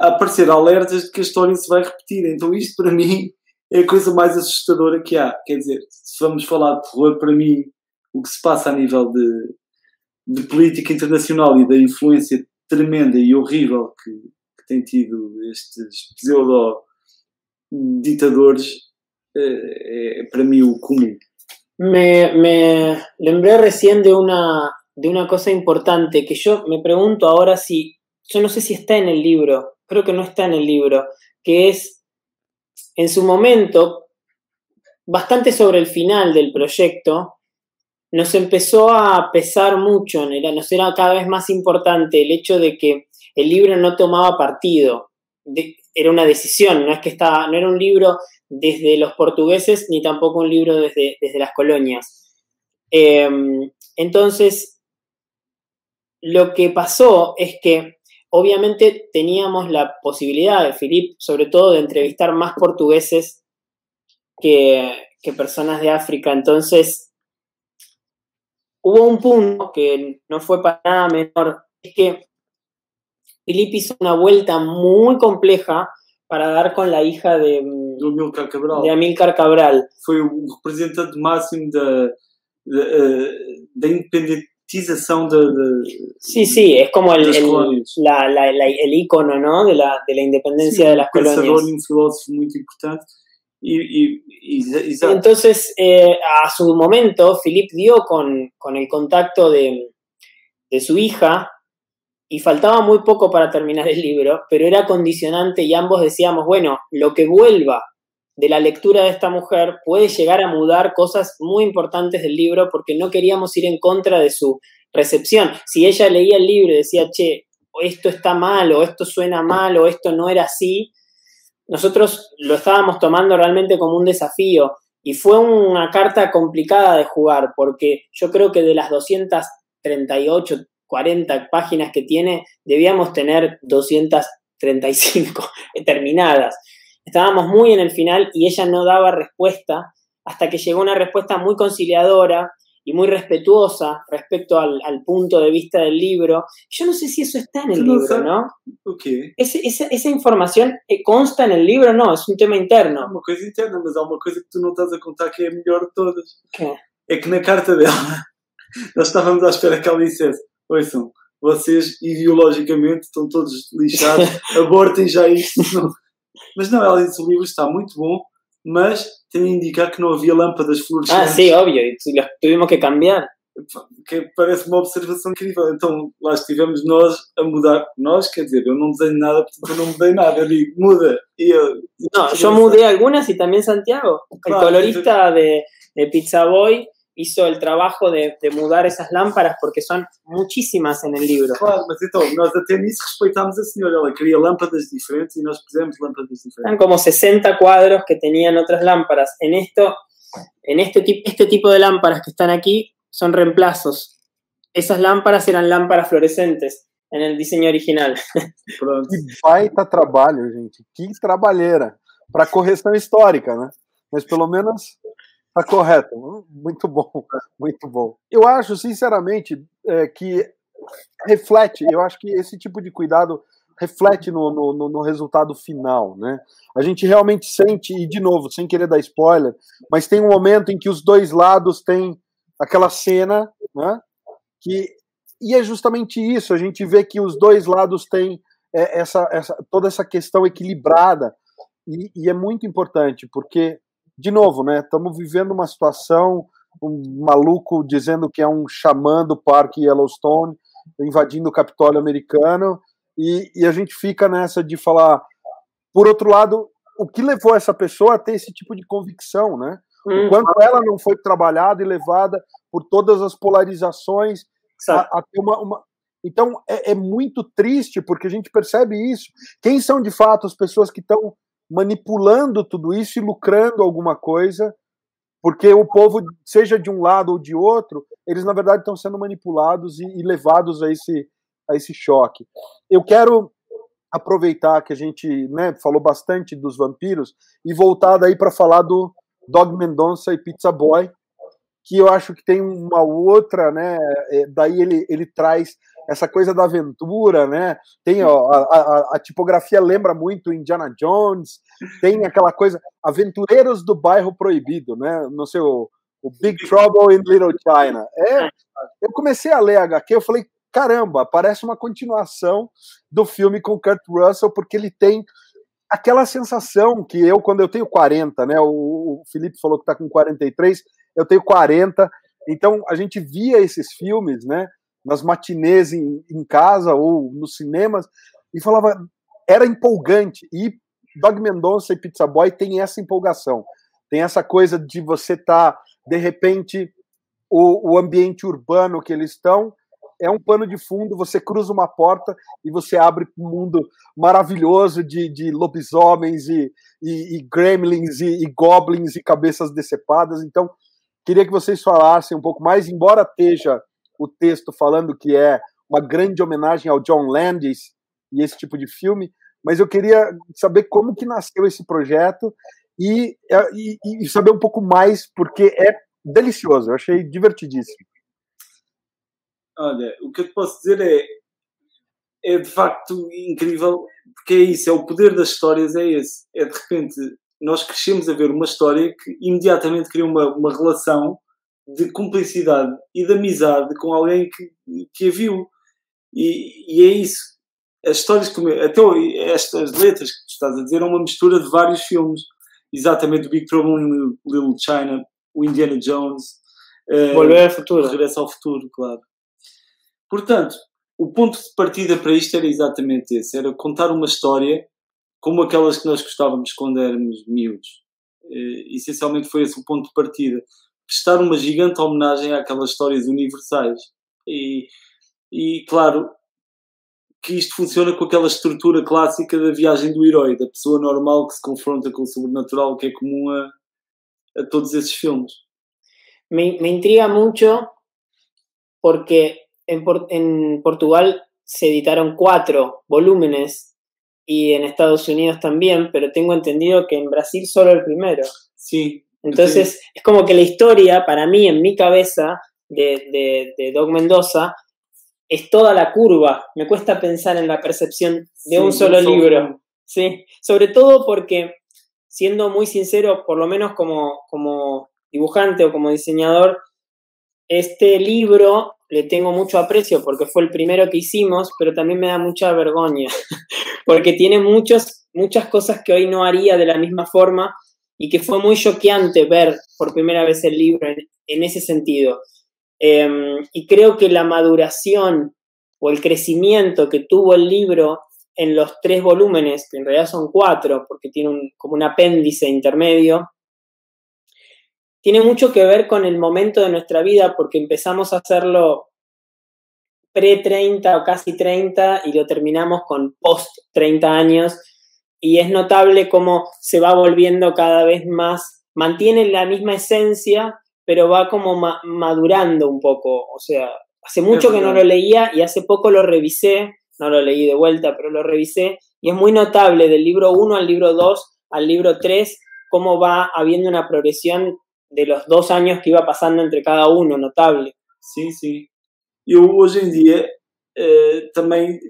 a aparecer alertas de que a história se vai repetir. Então, isto para (laughs) mim é a coisa mais assustadora que há. Quer dizer, se vamos falar de terror, para mim, o que se passa a nível de, de política internacional e da influência tremenda e horrível que, que tem tido estes pseudo-ditadores é, é, para mim o. Me, me lembré recién de una, de una cosa importante que yo me pregunto ahora si, yo no sé si está en el libro, creo que no está en el libro, que es en su momento, bastante sobre el final del proyecto, nos empezó a pesar mucho, nos era cada vez más importante el hecho de que el libro no tomaba partido, era una decisión, no es que estaba, no era un libro desde los portugueses ni tampoco un libro desde, desde las colonias. Em, entonces, lo que pasó es que obviamente teníamos la posibilidad de Filip, sobre todo, de entrevistar más portugueses que, que personas de África. Entonces, hubo un punto que no fue para nada menor, es que Filip hizo una vuelta muy compleja para dar con la hija de, do Amilcar Cabral. de Amílcar Cabral. Foi o representante máximo da, da, eh, da independentização da, da, Sí, sí, es como el, el, la- la- la- el icono ¿no? de, la, de la independencia de las colonias. um filósofo muito importante. Exato. Entonces, eh, a su momento, Philip dio con, con el contacto de, de su hija y faltaba muy poco para terminar el libro, pero era condicionante y ambos decíamos, bueno, lo que vuelva de la lectura de esta mujer puede llegar a mudar cosas muy importantes del libro porque no queríamos ir en contra de su recepción. Si ella leía el libro y decía, che, esto está mal o esto suena mal o esto no era así, nosotros lo estábamos tomando realmente como un desafío y fue una carta complicada de jugar porque yo creo que de las 238, 40 páginas que tiene, debíamos tener 235 (laughs) terminadas. Estábamos muy en el final y ella no daba respuesta hasta que llegó una respuesta muy conciliadora y muy respetuosa respecto al, al punto de vista del libro. Yo no sé si eso está en el no libro, sabes. ¿no? O quê? Ese- esa, esa información eh, consta en el libro, no, es un tema interno. uma coisa interna, mas há uma coisa que tu não estás a contar que é a melhor de todas. ¿Qué? É que na carta dela, nós estávamos à espera que ela dissesse: Ouçam, vocês ideologicamente estão todos lixados, (laughs) abortem já isto. Não. Mas não, ela disse: o livro está muito bom, mas tem a indicar que não havia lâmpadas Ah, fluorescentes. sí, obvio, y tu- los tuvimos que cambiar. Que parece uma observação incrível. Então lá estivemos nós a mudar. Nós, quer dizer, eu não desenho nada, portanto eu não mudei nada. Eu digo, muda. E eu, No, yo mudé algunas y también Santiago. El Claro, colorista de, de Pizza Boy hizo el trabajo de, de mudar esas lámparas porque son muchísimas en el libro. Claro, mas então, nós até nisso respeitámos a senhora. Ela queria lâmpadas diferentes e nós pusemos lâmpadas Eran diferentes. como 60 cuadros que tenían otras lámparas. En esto, en este, tip- este tipo de lámparas que están aquí son reemplazos. Esas lámparas eran lámparas fluorescentes en el diseño original. (laughs) Pronto. Que baita trabalho, gente. Que trabalheira. Para correção histórica, né? Mas pelo menos tá correto. Muito bom, (laughs) muito bom. Eu acho, sinceramente, é, que reflete, eu acho que esse tipo de cuidado reflete no, no, no- resultado final, né? A gente realmente sente, e de novo, sem querer dar spoiler, mas tem um momento em que os dois lados têm aquela cena, né? Que, e é justamente isso, a gente vê que os dois lados têm é, essa, essa, toda essa questão equilibrada, e, e é muito importante, porque, de novo, né? Estamos vivendo uma situação, um maluco dizendo que é um xamã do Parque Yellowstone, invadindo o Capitólio americano, e, e a gente fica nessa de falar, por outro lado, o que levou essa pessoa a ter esse tipo de convicção, né? Mm, O quanto ela não foi trabalhada e levada por todas as polarizações a, a ter uma, uma- Então é, é muito triste porque a gente percebe isso. Quem são de fato as pessoas que estão manipulando tudo isso e lucrando alguma coisa? Porque o povo, seja de um lado ou de outro, eles na verdade estão sendo manipulados e, e levados a esse, a esse choque. Eu quero aproveitar que a gente né, falou bastante dos vampiros e voltar daí para falar do Dog Mendonça e Pizza Boy, que eu acho que tem uma outra, né? é, Daí ele, ele traz essa coisa da aventura, né? Tem ó, a, a, a tipografia lembra muito Indiana Jones, tem aquela coisa Aventureiros do Bairro Proibido, né? Não sei o, Big Trouble in Little China. É, eu comecei a ler a HQ, eu falei caramba, parece uma continuação do filme com Kurt Russell, porque ele tem aquela sensação que eu, quando eu tenho 40, né? O, o Felipe falou que está com 43, eu tenho 40, então a gente via esses filmes, né? Nas matinês em, em casa ou nos cinemas, e falava, era empolgante. E Dog Mendonça e Pizza Boy tem essa empolgação, tem essa coisa de você estar, tá, de repente, o, o ambiente urbano que eles estão é um pano de fundo, você cruza uma porta e você abre um mundo maravilhoso de, de lobisomens e, e, e gremlins e, e, goblins e cabeças decepadas. Então, queria que vocês falassem um pouco mais, embora esteja o texto falando que é uma grande homenagem ao John Landis e esse tipo de filme, mas eu queria saber como que nasceu esse projeto e, e, e saber um pouco mais, porque é delicioso, eu achei divertidíssimo. Olha, o que eu te posso dizer é, é de facto incrível, porque é isso, é o poder das histórias, é esse. É de repente, nós crescemos a ver uma história que imediatamente cria uma, uma relação de cumplicidade e de amizade com alguém que, que a viu. E, e é isso. As histórias, como, até estas letras que tu estás a dizer, é uma mistura de vários filmes. Exatamente, o Big Trouble in Little China, o Indiana Jones. Uh, Volver ao futuro. Regresso ao futuro, claro. Portanto, o ponto de partida para isto era exatamente esse: era contar uma história como aquelas que nós gostávamos quando éramos miúdos. Uh, essencialmente foi esse o ponto de partida prestar uma gigante homenagem àquelas histórias universais. E, e claro que isto funciona com aquela estrutura clássica da viagem do herói, da pessoa normal que se confronta com o sobrenatural, que é comum a, a todos esses filmes. Me, me intriga mucho porque en, en Portugal se editaron cuatro volúmenes y en Estados Unidos también, pero tengo entendido que en Brasil solo el primero. Sí, entonces, es como que la historia, para mí, en mi cabeza, de, de, Doc Mendoza, es toda la curva. Me cuesta pensar en la percepción de un solo libro. Sí, sobre todo porque, siendo muy sincero, por lo menos como, como dibujante o como diseñador, este libro le tengo mucho aprecio porque fue el primero que hicimos, pero también me da mucha vergüenza, (laughs) porque tiene muchos, muchas cosas que hoy no haría de la misma forma y que fue muy choqueante ver por primera vez el libro en, ese sentido. Em, y creo que la maduración o el crecimiento que tuvo el libro en los tres volúmenes, que en realidad son cuatro, porque tiene como un apéndice intermedio, tiene mucho que ver con el momento de nuestra vida, porque empezamos a hacerlo pre-30 o casi 30 y lo terminamos con post-30 años y es notable cómo se va volviendo cada vez más, mantiene la misma esencia, pero va como madurando un poco. O sea, hace mucho que no lo leía y hace poco lo revisé, no lo leí de vuelta, pero lo revisé y es muy notable del libro 1 al libro 2 al libro 3, cómo va habiendo una progresión de los dos años que iba pasando entre cada uno, notable. Sí, sí. Yo hoy en día eh, también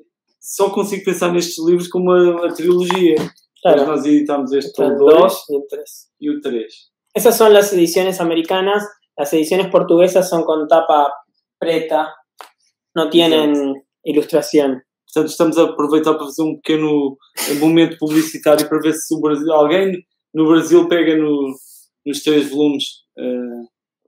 só consigo pensar nestes livros como uma, uma trilogia. Claro. Nós editamos este o 2 y el 3. Y el 3. Esas son las ediciones americanas. Las ediciones portuguesas son con tapa preta, no tienen Exato. ilustração. Portanto, estamos a aproveitar para fazer um pequeno momento publicitário para ver se o Brasil, alguém no Brasil pega no, nos três volumes. Uh...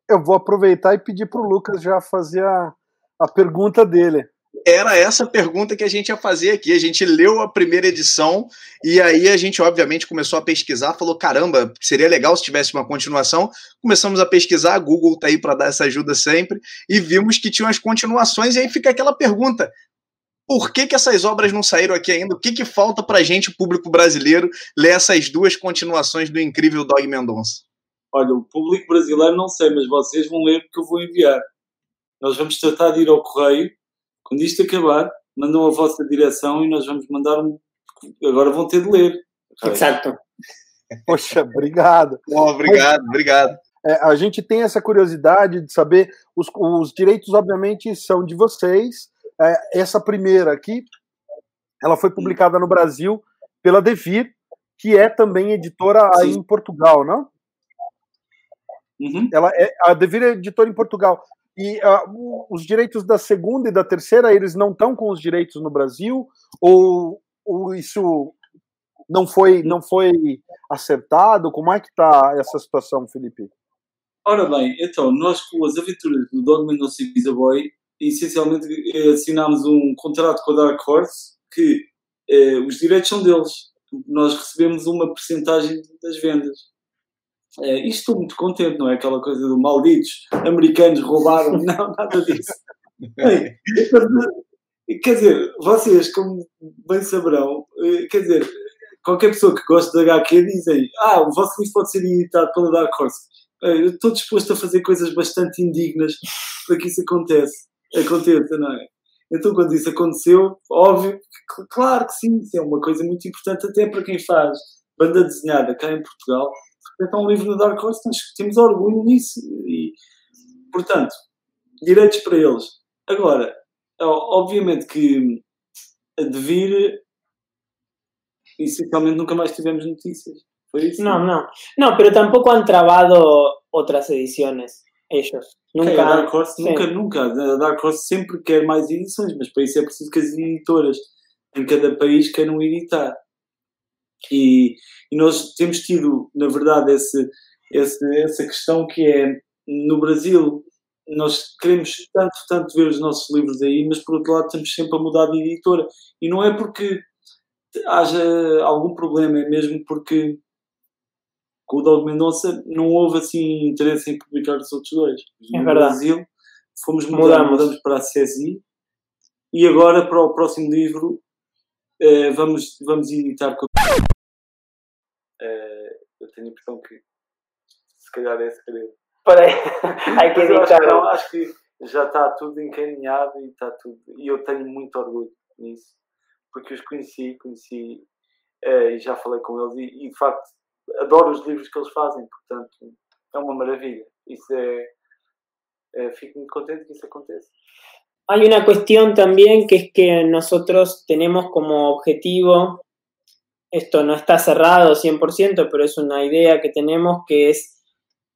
Eu vou aproveitar e pedir para o Lucas já fazer a, a pergunta dele era essa pergunta que a gente ia fazer aqui. A gente leu a primeira edição e aí a gente, obviamente, começou a pesquisar, falou: caramba, seria legal se tivesse uma continuação. Começamos a pesquisar, a Google tá aí para dar essa ajuda sempre, e vimos que tinham as continuações, e aí fica aquela pergunta. Por que, que essas obras não saíram aqui ainda? O que, que falta para a gente, público brasileiro, ler essas duas continuações do incrível Dog Mendonça? Olha, o público brasileiro não sei, mas vocês vão ler porque eu vou enviar. Nós vamos tratar de ir ao correio quando isto acabar, mandam a vossa direção e nós vamos mandar um. Agora vão ter de ler. Exato. Poxa, obrigado. Oh, obrigado, obrigado. É, a gente tem essa curiosidade de saber, os, os direitos, obviamente, são de vocês. É, essa primeira aqui, ela foi publicada no Brasil pela Devir, que é também editora aí em Portugal, não? Uhum. Ela é, a Devir é editora em Portugal. E uh, os direitos da segunda e da terceira, eles não estão com os direitos no Brasil? Ou, ou isso não foi, não foi acertado? Como é que está essa situação, Felipe? Ora bem, então, nós com as aventuras do Dog Mendonça e Visa Boy, essencialmente eh, assinámos um contrato com a Dark Horse que eh, os direitos são deles. Nós recebemos uma porcentagem das vendas. É, isto estou muito contente, não é aquela coisa do malditos americanos roubaram, (laughs) não, nada disso. quer dizer, vocês, como bem saberão, eh, quer dizer, qualquer pessoa que gosta de HQ dizem ah, o vosso livro pode ser editado pela Dark Horse. Eu estou disposto a fazer coisas bastante indignas para que isso aconteça, aconteça, não é? Então, quando isso aconteceu, óbvio, claro que sim, isso é uma coisa muito importante até para quem faz banda desenhada cá em Portugal. De repente, um livro da Dark Horse, nós temos orgulho nisso. E, portanto, direitos para eles. Agora, obviamente que a de vir, essencialmente nunca mais tivemos notícias. Foi isso? Não, não. Não, pero tampoco han trabado otras ediciones. Ellos. Nunca. Okay, Dark Horse, nunca, nunca. A Dark Horse sempre quer mais edições, mas para isso é preciso que as editoras em cada país queiram editar. E, e nós temos tido, na verdade, esse, esse, essa questão que é no Brasil nós queremos tanto, tanto ver os nossos livros aí, mas por outro lado estamos sempre a mudar de editora. E não é porque haja algum problema, é mesmo porque com o Dog Mendonça não houve assim interesse em publicar os outros dois. É no verdade. Brasil fomos mudar, mudamos para a CESI e agora para o próximo livro eh, vamos, vamos editar com. Eh, eu tenho a impressão que se calhar é segredo. Para aí que. Acho, acho que já está tudo encaminhado e está tudo. E eu tenho muito orgulho nisso, porque os conheci, conheci eh, e já falei com eles e, e, de facto adoro os livros que eles fazem, portanto é uma maravilha. Isso é, é fico muito contente que isso aconteça. Hay una cuestión también que es que nosotros tenemos como objetivo, esto no está cerrado 100%, pero es una idea que tenemos que es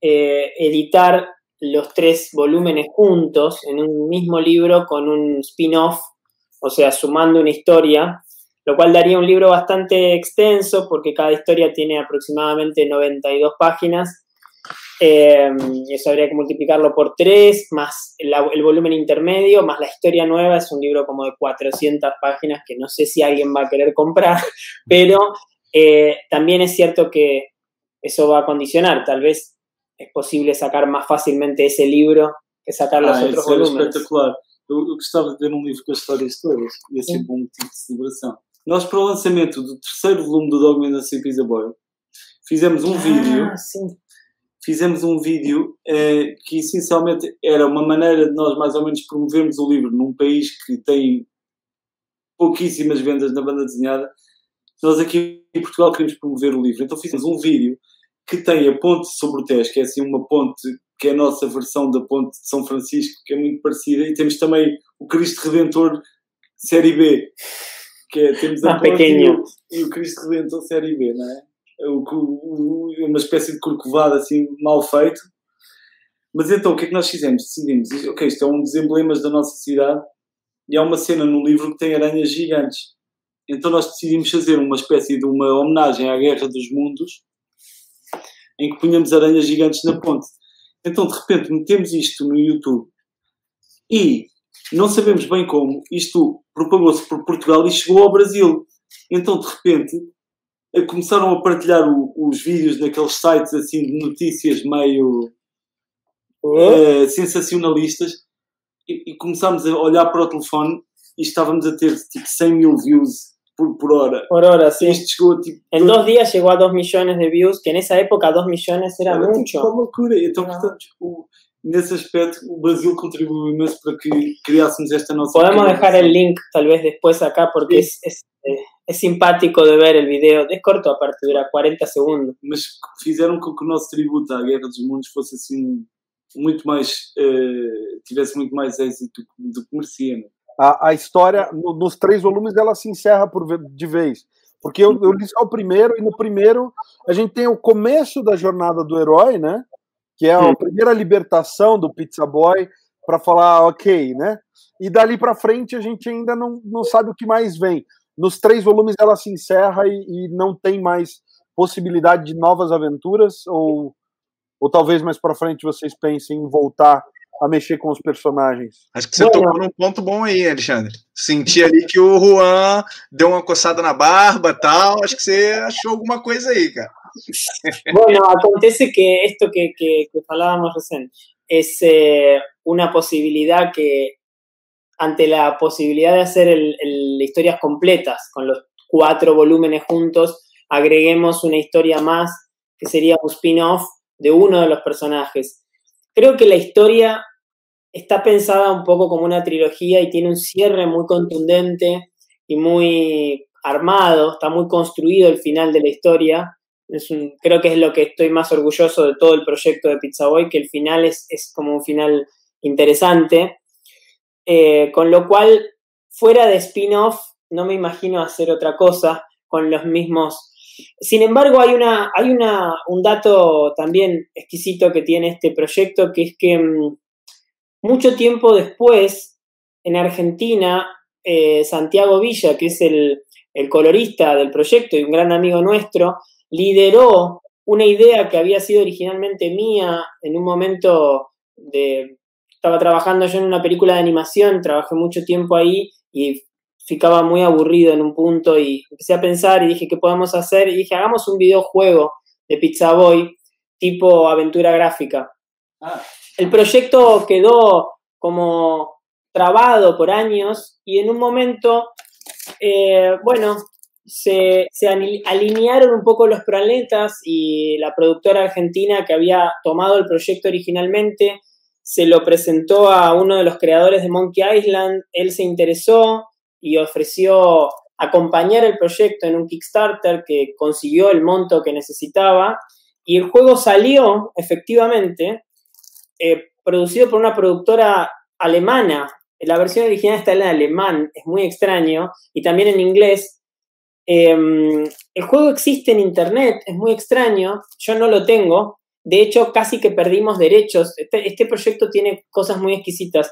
eh, editar los tres volúmenes juntos en un mismo libro con un spin-off, o sea, sumando una historia, lo cual daría un libro bastante extenso porque cada historia tiene aproximadamente 92 páginas. Eh, eso habría que multiplicarlo por tres, más el, el, volumen intermedio, más la historia nueva. Es un libro como de 400 páginas que no sé si alguien va a querer comprar, (laughs) pero eh, también es cierto que eso va a condicionar. Tal vez es posible sacar más fácilmente ese libro que sacar los ah, outros isso volúmenes. espetacular. Eu, eu, gostava de ver um livro com as histórias todas. Ia ser um tipo de celebração. Nós, para o lançamento do terceiro volume do Dogman da Pizza Boy, fizemos um ah, vídeo. Sim. Fizemos um vídeo eh, que essencialmente era uma maneira de nós mais ou menos promovermos o livro num país que tem pouquíssimas vendas na banda desenhada. Nós aqui em Portugal queríamos promover o livro, então fizemos um vídeo que tem a ponte sobre o Tejo, que é assim uma ponte que é a nossa versão da ponte de São Francisco, que é muito parecida, e temos também o Cristo Redentor Série B, que é, temos a Ah, ponte e o, e o Cristo Redentor Série B, não é? Uma espécie de corcovado assim mal feito. Mas então, o que é que nós fizemos? Decidimos, ok, isto é um dos emblemas da nossa cidade e há uma cena no livro que tem aranhas gigantes. Então nós decidimos fazer uma espécie de uma homenagem à Guerra dos Mundos em que punhamos aranhas gigantes na ponte. Então, de repente, metemos isto no YouTube e não sabemos bem como isto propagou-se por Portugal e chegou ao Brasil. Então, de repente, começaram a partilhar o- os vídeos naqueles sites assim de notícias meio eh, sensacionalistas e, e começámos a olhar para o telefone e estávamos a ter tipo 100 mil views por, por hora. Por hora, sí. Isto chegou tipo. En dos días llegó a 2 millones de views, que en esa época 2 millones era Era tipo mucho. uma loucura. Então, portanto, o- nesse aspecto, o Brasil contribuiu imenso para que criássemos esta nossa. Podemos dejar el nação. link tal vez después acá porque es, es, es simpático de ver el video. Es corto, aparte dura 40 segundos. Mas fizeram com que o nosso tributo à Guerra dos Mundos fosse assim muito mais. eh, tivesse muito mais êxito do que merecia. né? A, a história, no- nos três volumes, ela se encerra por, de vez. Porque eu, eu li só o primeiro, e no primeiro a gente tem o começo da jornada do herói, né? Que é a primeira libertação do Pizza Boy para falar, ok, né? E dali para frente a gente ainda não, não sabe o que mais vem. Nos três volumes ela se encerra e, e não tem mais possibilidade de novas aventuras, ou, ou talvez mais para frente vocês pensem em voltar a mexer com os personagens. Acho que você Bueno. tocou num ponto bom aí, Alexandre. Senti ali que o Juan deu uma coçada na barba e tal. Acho que você achou alguma coisa aí, cara. Bueno, acontece que esto que, que, que hablábamos recién es eh, una posibilidad que ante la posibilidad de hacer el- el- historias completas con los cuatro volúmenes juntos, agreguemos una historia más que sería un spin-off de uno de los personajes. Creo que la historia está pensada un poco como una trilogía y tiene un cierre muy contundente y muy armado, está muy construido el final de la historia. Es creo que es lo que estoy más orgulloso de todo el proyecto de Pizza Boy, que el final es, como un final interesante. Eh, con lo cual, fuera de spin-off, no me imagino hacer otra cosa con los mismos. Sin embargo, hay, una, hay una, un dato también exquisito que tiene este proyecto, que es que mm, mucho tiempo después, en Argentina, eh, Santiago Villa, que es el, el colorista del proyecto y un gran amigo nuestro, lideró una idea que había sido originalmente mía en un momento de... Estaba trabajando yo en una película de animación, trabajé mucho tiempo ahí y ficaba muy aburrido en un punto y empecé a pensar y dije, ¿qué podemos hacer? Y dije, hagamos un videojuego de Pizza Boy tipo aventura gráfica. Ah. El proyecto quedó como trabado por años y en un momento, eh, bueno, se, se, alinearon un poco los planetas y la productora argentina que había tomado el proyecto originalmente se lo presentó a uno de los creadores de Monkey Island, él se interesó y ofreció acompañar el proyecto en un Kickstarter que consiguió el monto que necesitaba y el juego salió efectivamente eh, producido por una productora alemana. La versión original está en alemán, es muy extraño, y también en inglés. Em, el juego existe en internet, es muy extraño, yo no lo tengo. De hecho, casi que perdimos derechos. Este, este proyecto tiene cosas muy exquisitas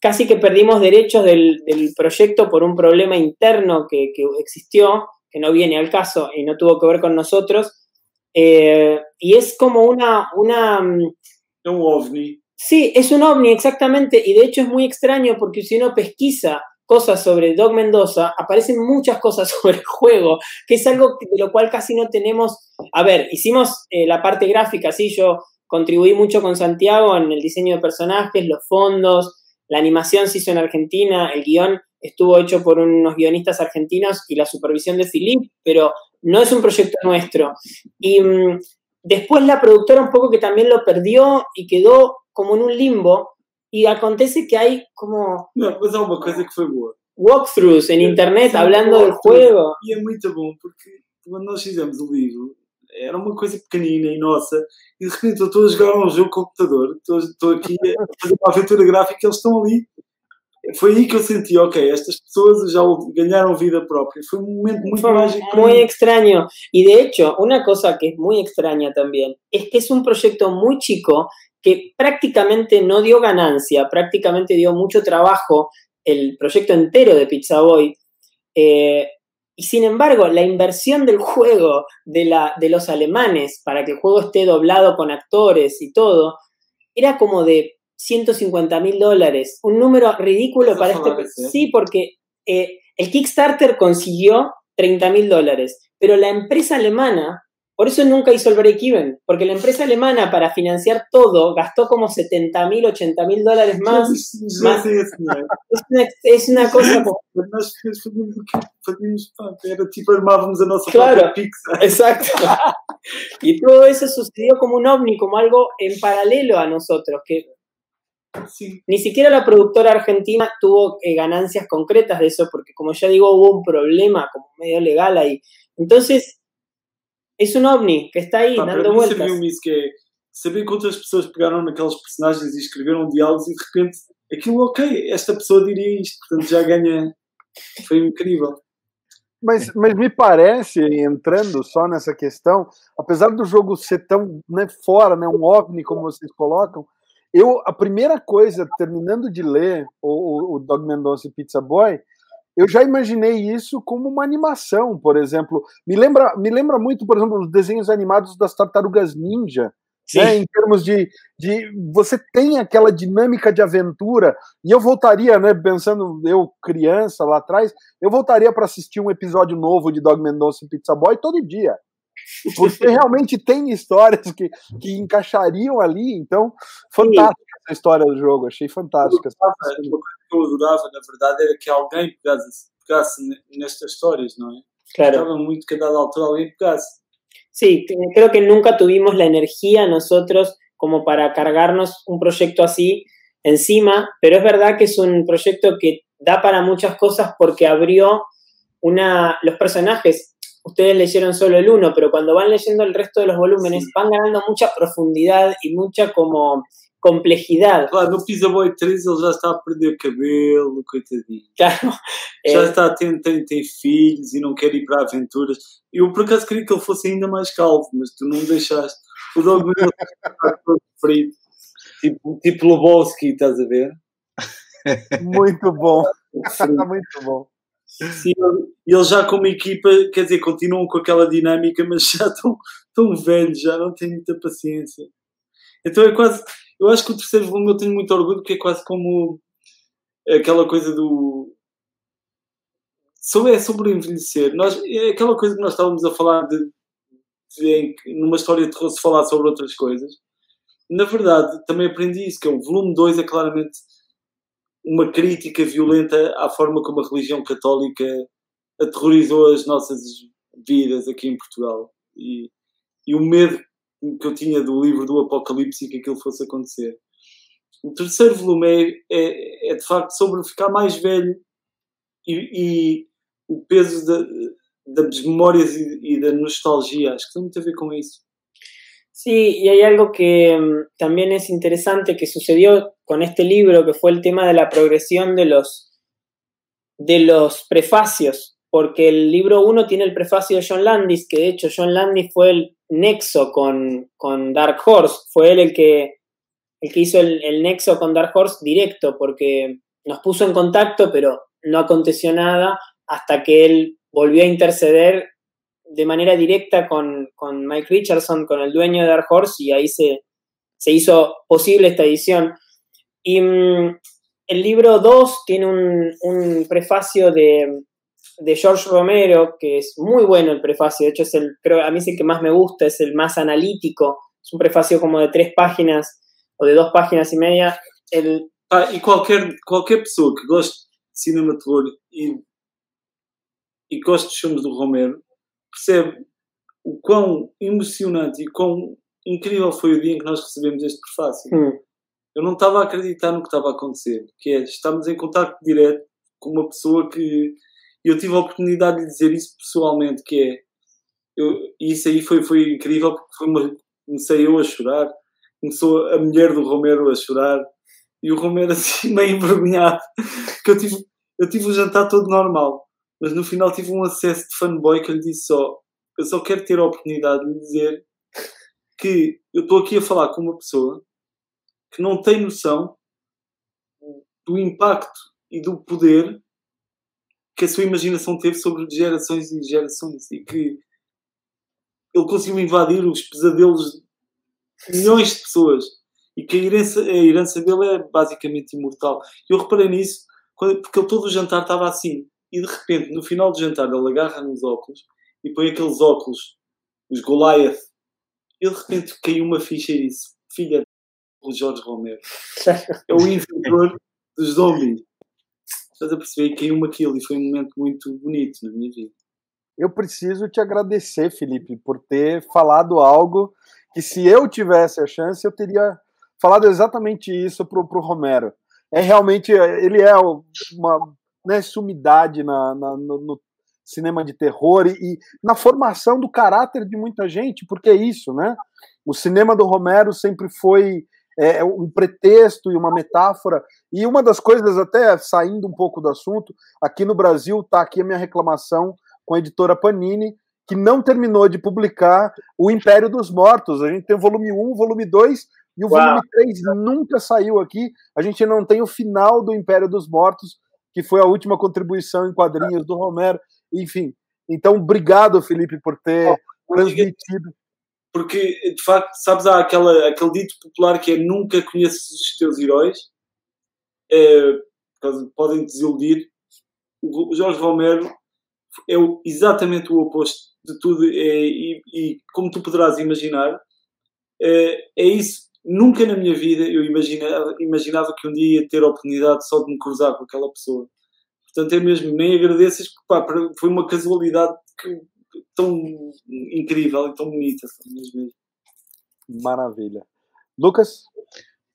casi que perdimos derechos del, proyecto por un problema interno que, existió, que no viene al caso y no tuvo que ver con nosotros. Eh, y es como una, una... Mm, un ovni. Sí, es un ovni, exactamente. Y de hecho es muy extraño porque si uno pesquisa cosas sobre Doc Mendoza, aparecen muchas cosas (laughs) sobre el juego, que es algo de lo cual casi no tenemos... A ver, hicimos eh, la parte gráfica, sí, yo contribuí mucho con Santiago en el diseño de personajes, los fondos, la animación se hizo en Argentina, el guion estuvo hecho por unos guionistas argentinos y la supervisión de Philip, pero no es un proyecto nuestro. Y mm, después la productora un poco que también lo perdió y quedó como en un limbo. Y acontece que hay como. No, pues una cosa que fue Walkthroughs en internet hablando del juego. Y es muy bom, porque cuando nós fizemos o livro, era uma coisa pequenina e nossa, e de repente eu estou a jogar um jogo computador, estou, estou aqui a fazer uma aventura gráfica, eles estão ali. Foi aí que eu senti, ok, estas pessoas já ganharon vida propia. Fue un momento muy Fue mágico. Muy extraño. Y de hecho, una cosa que es muy extraña también es que es un proyecto muy chico que prácticamente no dio ganancia, prácticamente dio mucho trabajo el proyecto entero de Pizza Boy. Eh, y sin embargo, la inversión del juego de, la, de los alemanes para que el juego esté doblado con actores y todo, era como de 150 mil dólares. Un número ridículo para este. Sí, porque eh, el Kickstarter consiguió 30 mil dólares, pero la empresa alemana por eso nunca hizo el break-even, porque la empresa alemana para financiar todo gastó como 70 mil, 80 mil dólares más. más. Es, una, es, una, cosa como... Claro. Exacto. (laughs) y todo eso sucedió como un ovni, como algo en paralelo a nosotros, que Sí. Ni siquiera la productora argentina tuvo eh, ganancias concretas de eso, porque como ya digo, hubo un problema como medio legal ahí. Entonces, es un ovni que está aí, Pá, dando vueltas. Sabiam isso que é saber quantas pessoas pegaram naqueles personagens e escreveram diálogos e de repente aquilo, ok, esta pessoa diria isto, portanto já ganha. Foi incrível. Mas, mas me parece, entrando só nessa questão, apesar do jogo ser tão né, fora, né, um ovni, como vocês colocam, eu, a primeira coisa, terminando de ler o, o, o Dog Mendonça e Pizza Boy, eu já imaginei isso como uma animação, por exemplo. Me lembra, me lembra muito, por exemplo, os desenhos animados das Tartarugas Ninja. Né, em termos de, de você tem aquela dinâmica de aventura e eu voltaria, né, pensando eu criança lá atrás, eu voltaria para assistir um episódio novo de Dog Mendonça e Pizza Boy todo dia. Porque realmente tem histórias que, que encaixariam ali, então, fantástica essa história do jogo, achei fantástica. Eu adorava, na verdade, era que alguém pegasse, pegasse nestas histórias, não é? Claro. Estaba muito que a dada altura alguém pegasse. Sí, creo que nunca tuvimos la energía nosotros como para cargarnos un proyecto así encima, pero es verdad que es un proyecto que da para muchas cosas porque abrió una, los personajes, ustedes leyeron solo el uno, pero cuando van leyendo el resto de los volúmenes van ganando mucha profundidad y mucha como complejidade. Claro, no Pizza Boy 3 ele já está a perder cabelo, coitadinho. Claro. Já é... está, tem, tem, tem filhos e não quer ir para aventuras. Eu por acaso queria que ele fosse ainda mais calvo, mas tu não deixaste. O Dog está todo frio. Tipo, tipo Lebowski, estás a ver? Muito bom. Muito bom. Sim, eles já como equipa, quer dizer, continuam com aquela dinâmica, mas já estão tão velhos, já não têm muita paciência. Então é quase. Eu acho que o terceiro volume eu tenho muito orgulho porque é quase como aquela coisa do. Sobre, é sobre envelhecer. Nós, é aquela coisa que nós estávamos a falar de, de, numa história de terror se falar sobre outras coisas. Na verdade, também aprendi isso, que é o volume 2 é claramente uma crítica violenta à forma como a religião católica aterrorizou as nossas vidas aqui em Portugal. E, e o medo que eu tinha do livro do Apocalipse e que aquilo fosse acontecer. O terceiro volume é, de facto sobre ficar mais velho e, e o peso da, das memórias e, e, da nostalgia. Acho que tem muito a ver com isso. Sí, y hay algo que um, también es interesante que sucedió con este libro, que fue el tema de la progresión de los, de los prefacios, porque el libro 1 tiene el prefacio de John Landis, que de hecho John Landis fue el nexo con, con Dark Horse, fue él el que, el que hizo el, el, nexo con Dark Horse directo, porque nos puso en contacto, pero no aconteció nada hasta que él volvió a interceder de manera directa con, con Mike Richardson, con el dueño de Dark Horse, y ahí se, se hizo posible esta edición. Y mmm, el libro 2 tiene un, un prefacio de, de George Romero, que es muy bueno el prefacio, de hecho es el, creo, a mí es el que más me gusta, es el más analítico, es un prefacio como de tres páginas o de dos páginas y media. El... Ah, e qualquer, qualquer pessoa que goste de cinema de terror e, e goste dos filmes do Romero percebe o quão emocionante e quão incrível foi o dia em que nós recebemos este prefácio. Hum. Eu não estava a acreditar no que estava a acontecer, que é, estamos em contato direto com uma pessoa que eu tive a oportunidade de dizer isso pessoalmente, que é. Eu, isso aí foi, foi incrível, porque foi uma, comecei eu a chorar, começou a mulher do Romero a chorar, e o Romero (laughs) assim meio envergonhado, que eu tive, eu tive o jantar todo normal, mas no final tive um acesso de fanboy que eu lhe disse só: eu só quero ter a oportunidade de lhe dizer que eu estou aqui a falar com uma pessoa que não tem noção do impacto e do poder que a sua imaginação teve sobre gerações e gerações e que ele conseguiu invadir os pesadelos de milhões de pessoas e que a herança, a herança dele é basicamente imortal. Eu reparei nisso porque ele todo o jantar estava assim e de repente no final do jantar ele agarra nos óculos e põe aqueles óculos, os Goliath, e de repente caiu uma ficha e disse: Filha do Jorge Romero, é o (laughs) inventor dos zombies estás a perceber caiu-me aquilo e foi um momento muito bonito na minha vida. Eu preciso te agradecer, Felipe, por ter falado algo que se eu tivesse a chance, eu teria falado exatamente isso pro, pro Romero. É realmente, ele é uma né, sumidade na, na no, no, cinema de terror e, e, na formação do caráter de muita gente, porque é isso, né? O cinema do Romero sempre foi é, é, um pretexto e uma metáfora. E uma das coisas, até saindo um pouco do assunto, aqui no Brasil está aqui a minha reclamação com a editora Panini, que não terminou de publicar O Império dos Mortos. A gente tem o volume 1, o volume 2 e o Uau. volume 3 nunca saiu aqui. A gente não tem o final do Império dos Mortos, que foi a última contribuição em quadrinhos do Romero. Enfim, então obrigado, Felipe, por ter transmitido porque de facto, sabes, há aquela, aquele dito popular que é nunca conheces os teus heróis, é, podem desiludir. O Jorge Romero é o, exatamente o oposto de tudo, é, e, e, como tu poderás imaginar, é, é, isso. Nunca na minha vida eu imaginava, imaginava que um dia ia ter a oportunidade só de me cruzar com aquela pessoa. Portanto, é mesmo, nem agradeças, pá, foi uma casualidade que tão incrível e tão bonita. Mesmo. Maravilha. Lucas?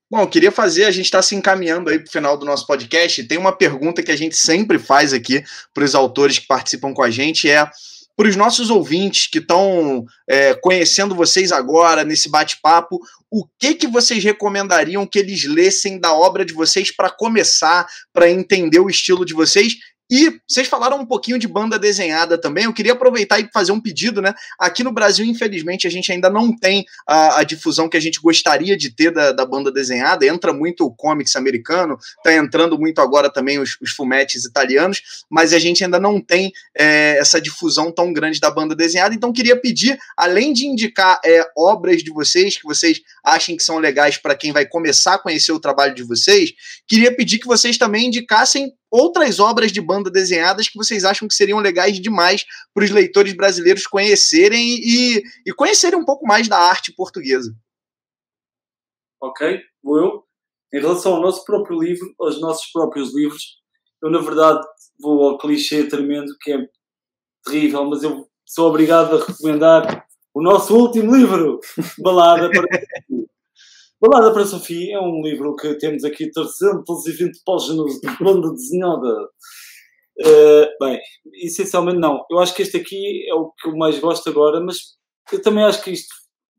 Bom, eu queria fazer, a gente está se encaminhando aí para o final do nosso podcast. Tem uma pergunta que a gente sempre faz aqui para os autores que participam com a gente: é para os nossos ouvintes que estão é, conhecendo vocês agora nesse bate-papo, o que que vocês recomendariam que eles lessem da obra de vocês para começar, para entender o estilo de vocês e vocês falaram um pouquinho de banda desenhada também. Eu queria aproveitar e fazer um pedido, né? Aqui no Brasil, infelizmente, a gente ainda não tem a, a difusão que a gente gostaria de ter da, da, banda desenhada. Entra muito o comics americano, tá entrando muito agora também os, os fumetes italianos, mas a gente ainda não tem é, essa difusão tão grande da banda desenhada. Então, queria pedir, além de indicar é, obras de vocês que vocês achem que são legais para quem vai começar a conhecer o trabalho de vocês, queria pedir que vocês também indicassem outras obras de banda desenhadas que vocês acham que seriam legais demais para os leitores brasileiros conhecerem e, e conhecerem um pouco mais da arte portuguesa. Ok, vou eu. Em relação ao nosso próprio livro, aos nossos próprios livros, eu na verdade vou ao clichê tremendo que é terrível, mas eu sou obrigado a recomendar o nosso último livro, Balada para Balada para Sofia é um livro que temos aqui 320 páginas de banda desenhada. Uh, bem, essencialmente não. Eu acho que este aqui é o que eu mais gosto agora, mas eu também acho que isto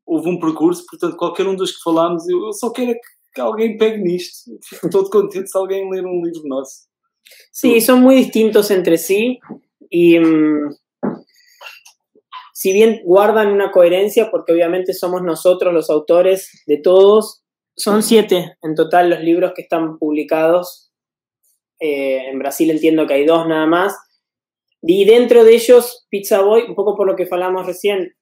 houve um percurso, portanto, qualquer um dos que falámos, eu, eu só quero é que, alguém pegue nisto. Fico todo contente se alguém ler um livro nosso. Sí, son muy distintos entre sí y mmm, si bien guardan una coherencia, porque obviamente somos nosotros los autores de todos, son siete en total los libros que están publicados. Eh, en Brasil entiendo que hay dos nada más. Y dentro de ellos, Pizza Boy, un poco por lo que hablamos recién,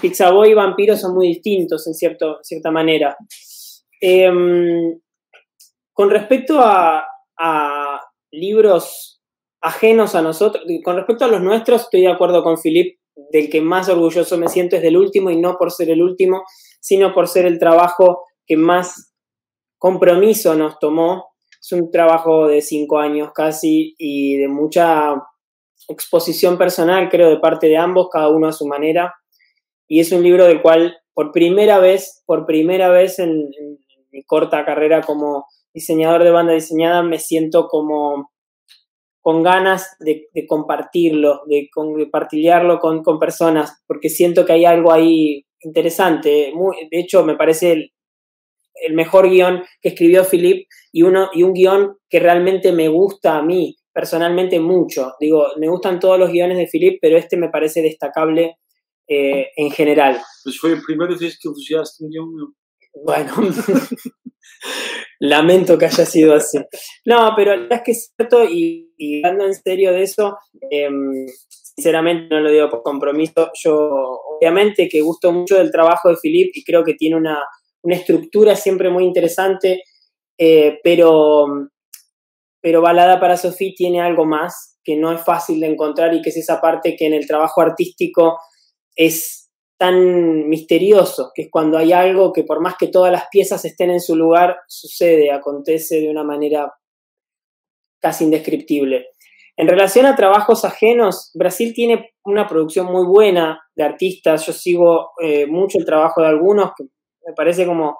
Pizza Boy y Vampiro son muy distintos en cierto, cierta manera. Em, con respecto a, a, libros ajenos a nosotros, con respecto a los nuestros, estoy de acuerdo con Filip del que más orgulloso me siento es del último y no por ser el último, sino por ser el trabajo que más compromiso nos tomó. Es un trabajo de cinco años casi y de mucha exposición personal, creo, de parte de ambos, cada uno a su manera. Y es un libro del cual por primera vez, por primera vez en, mi corta carrera como diseñador de banda diseñada, me siento como con ganas de, compartirlo, de compartirlo con, personas, porque siento que hay algo ahí interesante. De hecho, me parece el, mejor guion que escribió Philip y, uno, y un guion que realmente me gusta a mí, personalmente mucho. Digo, me gustan todos los guiones de Philip, pero este me parece destacable eh, en general. Pues fue la primera vez que elogiaste un guion Bueno, (laughs) lamento que haya sido así. No, pero la verdad es que es cierto y, hablando en serio de eso, eh, sinceramente no lo digo por compromiso, yo obviamente que gusto mucho del trabajo de Philip y creo que tiene una, una estructura siempre muy interesante, eh, pero, pero Balada para Sofía tiene algo más que no es fácil de encontrar y que es esa parte que en el trabajo artístico es tan misterioso, que es cuando hay algo que por más que todas las piezas estén en su lugar, sucede, acontece de una manera casi indescriptible. En relación a trabajos ajenos, Brasil tiene una producción muy buena de artistas. Yo sigo eh, mucho el trabajo de algunos que me parece como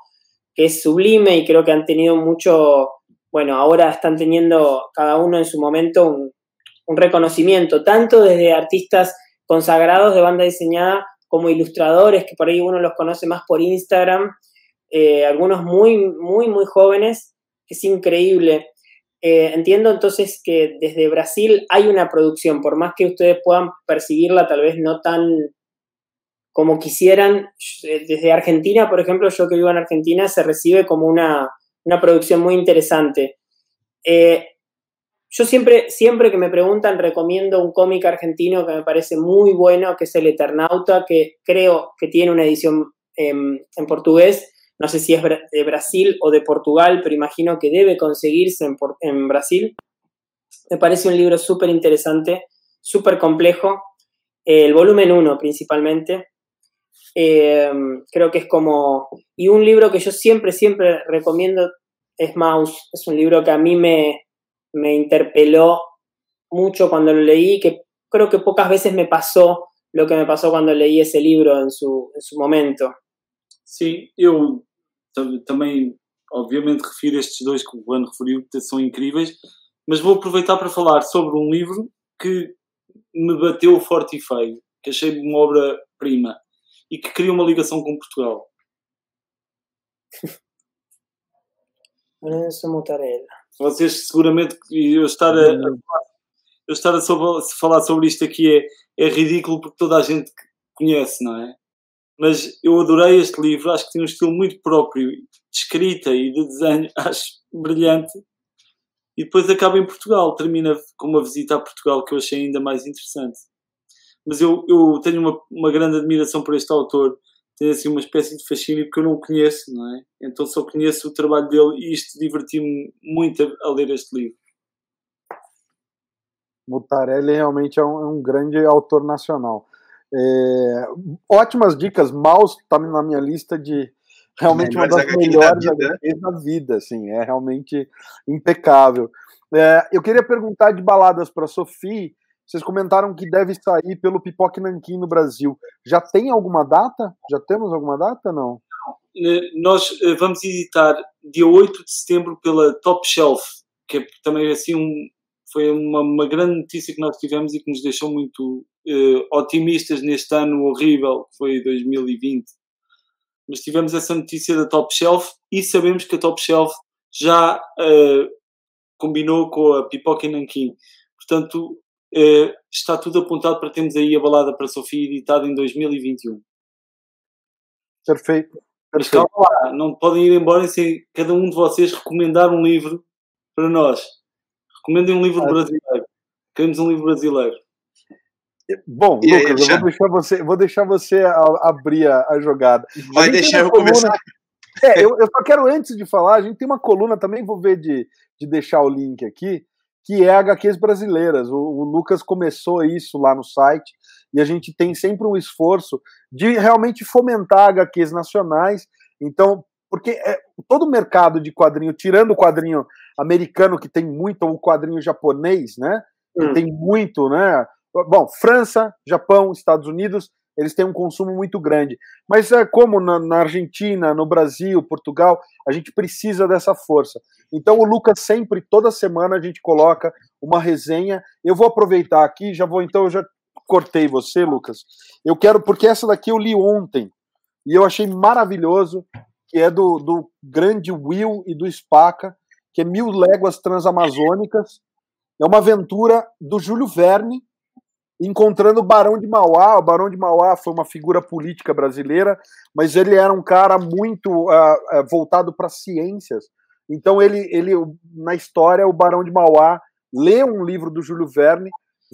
que es sublime y creo que han tenido mucho, bueno, ahora están teniendo cada uno en su momento un, un reconocimiento, tanto desde artistas consagrados de banda diseñada como ilustradores, que por ahí uno los conoce más por Instagram, eh, algunos muy, muy, muy jóvenes, es increíble. Eh, entiendo entonces que desde Brasil hay una producción, por más que ustedes puedan percibirla tal vez no tan como quisieran, eh, desde Argentina, por ejemplo, yo que vivo en Argentina, se recibe como una, una producción muy interesante. Yo siempre, siempre que me preguntan, recomiendo un cómic argentino que me parece muy bueno, que es El Eternauta, que creo que tiene una edición en, en portugués. No sé si es de Brasil o de Portugal, pero imagino que debe conseguirse en, Brasil. Me parece un libro súper interesante, súper complejo. el volumen 1 principalmente. Eh, creo que es como... Y un libro que yo siempre, siempre recomiendo es Mouse. Es un libro que a mí me, me interpeló mucho cuando lo leí, que creo que pocas veces me pasó lo que me pasó cuando leí esse livro em su, em su momento. Sim, eu também obviamente refiro estes dois que o Juan referiu, que são incríveis, mas vou aproveitar para falar sobre um livro que me bateu forte e feio, que achei uma obra-prima e que cria uma ligação com Portugal. (laughs) Lorenzo Mutarella. Vocês seguramente eu estar a, eu estar a sobre, falar sobre isto aqui é, é ridículo porque toda a gente conhece, não é? Mas eu adorei este livro, acho que tem um estilo muito próprio de escrita e de desenho, (laughs) acho brilhante. E depois acaba em Portugal, termina com uma visita a Portugal que eu achei ainda mais interessante. Mas eu, eu tenho uma, uma grande admiração por este autor, tenho assim uma espécie de fascínio porque eu não o conheço, não é? Então só conheço o trabalho dele e isto divertiu-me muito a, a, ler este livro. Mutarelli realmente é um, é um grande autor nacional. É, ótimas dicas, Maus está na minha lista de realmente uma das melhores da vida. da vida, assim, é realmente impecável. É, eu queria perguntar de baladas para Sophie. Vocês comentaram que deve sair pelo Pipoque Nanquim no Brasil. Já tem alguma data? Já temos alguma data? Não. É, nós é, vamos editar dia 8 de setembro pela Top Shelf, que é também assim um, foi uma, uma grande notícia que nós tivemos e que nos deixou muito uh, otimistas neste ano horrível, que foi 2020. Mas tivemos essa notícia da Top Shelf e sabemos que a Top Shelf já uh, combinou com a Pipoca e Nanquim. Portanto, uh, está tudo apontado para termos aí a balada para Sofia editada em 2021. Perfeito. Mas calma lá, não podem ir embora sem cada um de vocês recomendar um livro para nós. Recomendem um livro brasileiro. Queremos um livro brasileiro. Bom, e Lucas, aí, eu vou deixar você, vou deixar você abrir a, a jogada. Vai deixar eu coluna, começar. É, eu, eu só quero, antes de falar, a gente tem uma coluna também, vou ver de, de deixar o link aqui, que é HQs brasileiras. O, o, Lucas começou isso lá no site e a gente tem sempre um esforço de realmente fomentar HQs nacionais. Então, porque é, todo o mercado de quadrinho, tirando o quadrinho americano, que tem muito, ou o quadrinho japonês, né? Que hum. tem muito, né? Bom, França, Japão, Estados Unidos, eles têm um consumo muito grande. Mas é como na, na, Argentina, no Brasil, Portugal, a gente precisa dessa força. Então o Lucas sempre, toda semana, a gente coloca uma resenha. Eu vou aproveitar aqui, já vou, então eu já cortei você, Lucas. Eu quero, porque essa daqui eu li ontem e eu achei maravilhoso, que é do, do grande Will e do Spaca, que é Mil Léguas Transamazônicas. É uma aventura do Júlio Verne, encontrando o Barão de Mauá. O Barão de Mauá foi uma figura política brasileira, mas ele era um cara muito uh, voltado para ciências. Então ele, ele, na história, o Barão de Mauá lê um livro do Júlio Verne,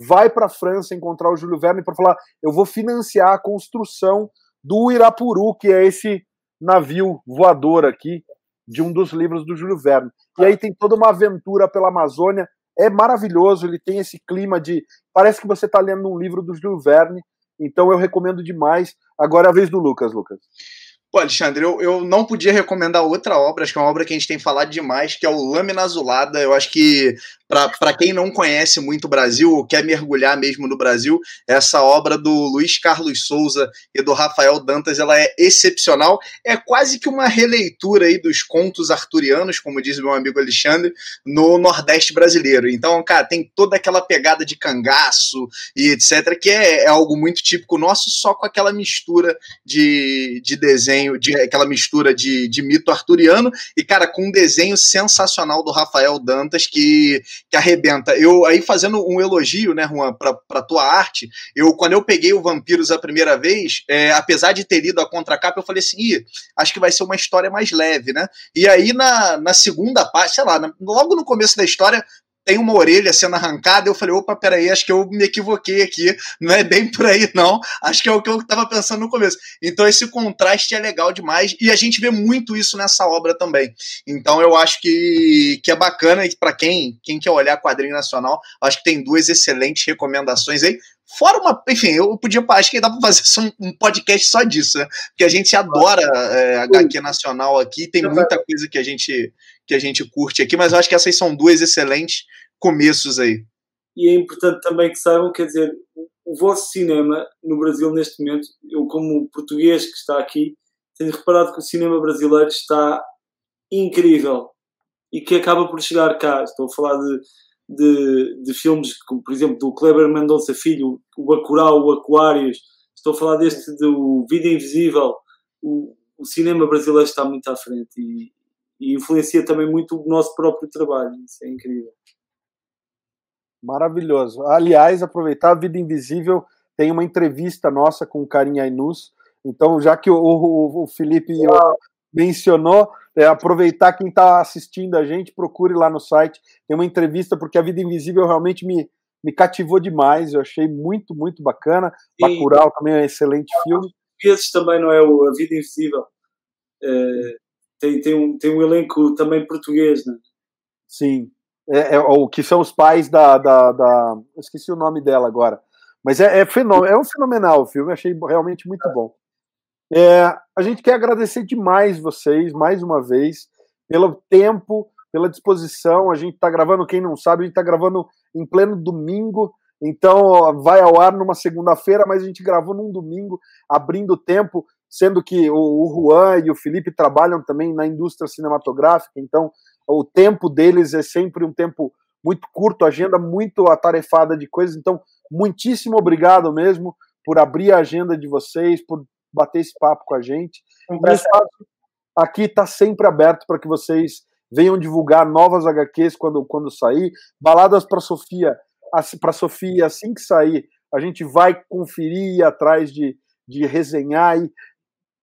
vai para a França encontrar o Júlio Verne para falar: eu vou financiar a construção do Irapuru, que é esse navio voador aqui de um dos livros do Júlio Verne. E aí tem toda uma aventura pela Amazônia é maravilhoso, ele tem esse clima de. Parece que você está lendo um livro do Júlio Verne, então eu recomendo demais. Agora é a vez do Lucas, Lucas. Pô, Alexandre, eu, eu não podia recomendar outra obra, acho que é uma obra que a gente tem falado demais, que é o Lâmina Azulada. Eu acho que para quem não conhece muito o Brasil, ou quer mergulhar mesmo no Brasil, essa obra do Luiz Carlos Souza e do Rafael Dantas, ela é excepcional. É quase que uma releitura aí dos contos arturianos, como diz meu amigo Alexandre, no Nordeste brasileiro. Então, cara, tem toda aquela pegada de cangaço e etc, que é, é algo muito típico nosso, só com aquela mistura de, de desenho, de aquela mistura de, de mito arturiano, e, cara, com um desenho sensacional do Rafael Dantas, que que arrebenta. Eu aí fazendo um elogio, né, Juan, pra, pra tua arte, eu quando eu peguei o Vampiros a primeira vez, é, apesar de ter lido a contracapa, eu falei assim, Ih, acho que vai ser uma história mais leve, né? E aí na, na segunda parte, sei lá, na, logo no começo da história, tem uma orelha sendo arrancada, eu falei, opa, peraí, acho que eu me equivoquei aqui, não é bem por aí não, acho que é o que eu estava pensando no começo. Então esse contraste é legal demais, e a gente vê muito isso nessa obra também. Então eu acho que, que é bacana, e para quem, quem quer olhar quadrinho nacional, acho que tem duas excelentes recomendações aí, Fora uma. Enfim, eu podia. Acho que dá para fazer um podcast só disso, né? Porque a gente adora é, HQ nacional aqui, tem muita coisa que a gente que a gente curte aqui, mas eu acho que essas são duas excelentes começos aí. E é importante também que saibam, quer dizer, o vosso cinema no Brasil neste momento, eu como português que está aqui, tenho reparado que o cinema brasileiro está incrível e que acaba por chegar cá. Estou a falar de, de, de filmes como, por exemplo, do Kleber Mendonça Filho, o Bacurau, o Aquários. Estou a falar deste do Vida Invisível. O, o cinema brasileiro está muito à frente e, e influencia também muito o nosso próprio trabalho. Isso é incrível. Maravilhoso. Aliás, aproveitar a Vida Invisível, tem uma entrevista nossa com o Karim Ainus. Então, já que o, o, o Felipe mencionou, é, aproveitar quem está assistindo a gente, procure lá no site. Tem uma entrevista, porque a Vida Invisível realmente me, me cativou demais. Eu achei muito, muito bacana. E... Bacurau também é um excelente filme. Esse também não é o A Vida Invisível. É, tem, tem, um, tem um elenco também português, né? Sim. É, é, o que são os pais da, da, da. esqueci o nome dela agora. Mas é, é, é um fenomenal o filme, achei realmente muito bom. É, a gente quer agradecer demais vocês, mais uma vez, pelo tempo, pela disposição. A gente está gravando, quem não sabe, a gente está gravando em pleno domingo. Então vai ao ar numa segunda-feira, mas a gente gravou num domingo, abrindo tempo, sendo que o, o Juan e o Felipe trabalham também na indústria cinematográfica, então o tempo deles é sempre um tempo muito curto, agenda muito atarefada de coisas. Então, muitíssimo obrigado mesmo por abrir a agenda de vocês, por bater esse papo com a gente. Um aqui está sempre aberto para que vocês venham divulgar novas HQs quando, quando sair. Baladas para Sofia, para Sofia, assim que sair, a gente vai conferir e atrás de, de resenhar e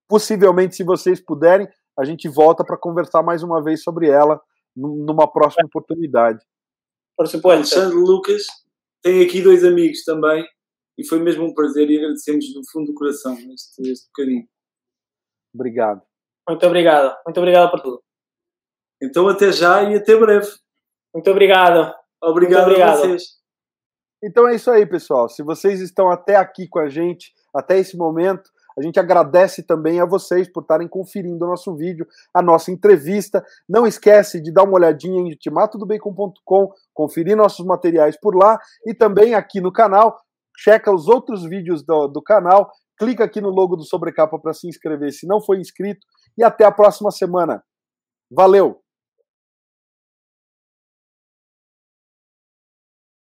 possivelmente, se vocês puderem, a gente volta para conversar mais uma vez sobre ela numa próxima oportunidade. Por supuesto. Alexandre Lucas tem aqui dois amigos também e foi mesmo um prazer e agradecemos do fundo do coração este, este bocadinho. Obrigado. Muito obrigado. Muito obrigado por tudo. Então até já e até breve. Muito obrigado. Obrigado, Muito obrigado. a vocês. Então é isso aí, pessoal. Se vocês estão até aqui com a gente, até esse momento, a gente agradece também a vocês por estarem conferindo o nosso vídeo, a nossa entrevista. Não esquece de dar uma olhadinha em ultimatodobacon.com, conferir nossos materiais por lá e também aqui no canal checa os outros vídeos do, do canal, clica aqui no logo do Sobrecapa para se inscrever se não foi inscrito e até a próxima semana. Valeu!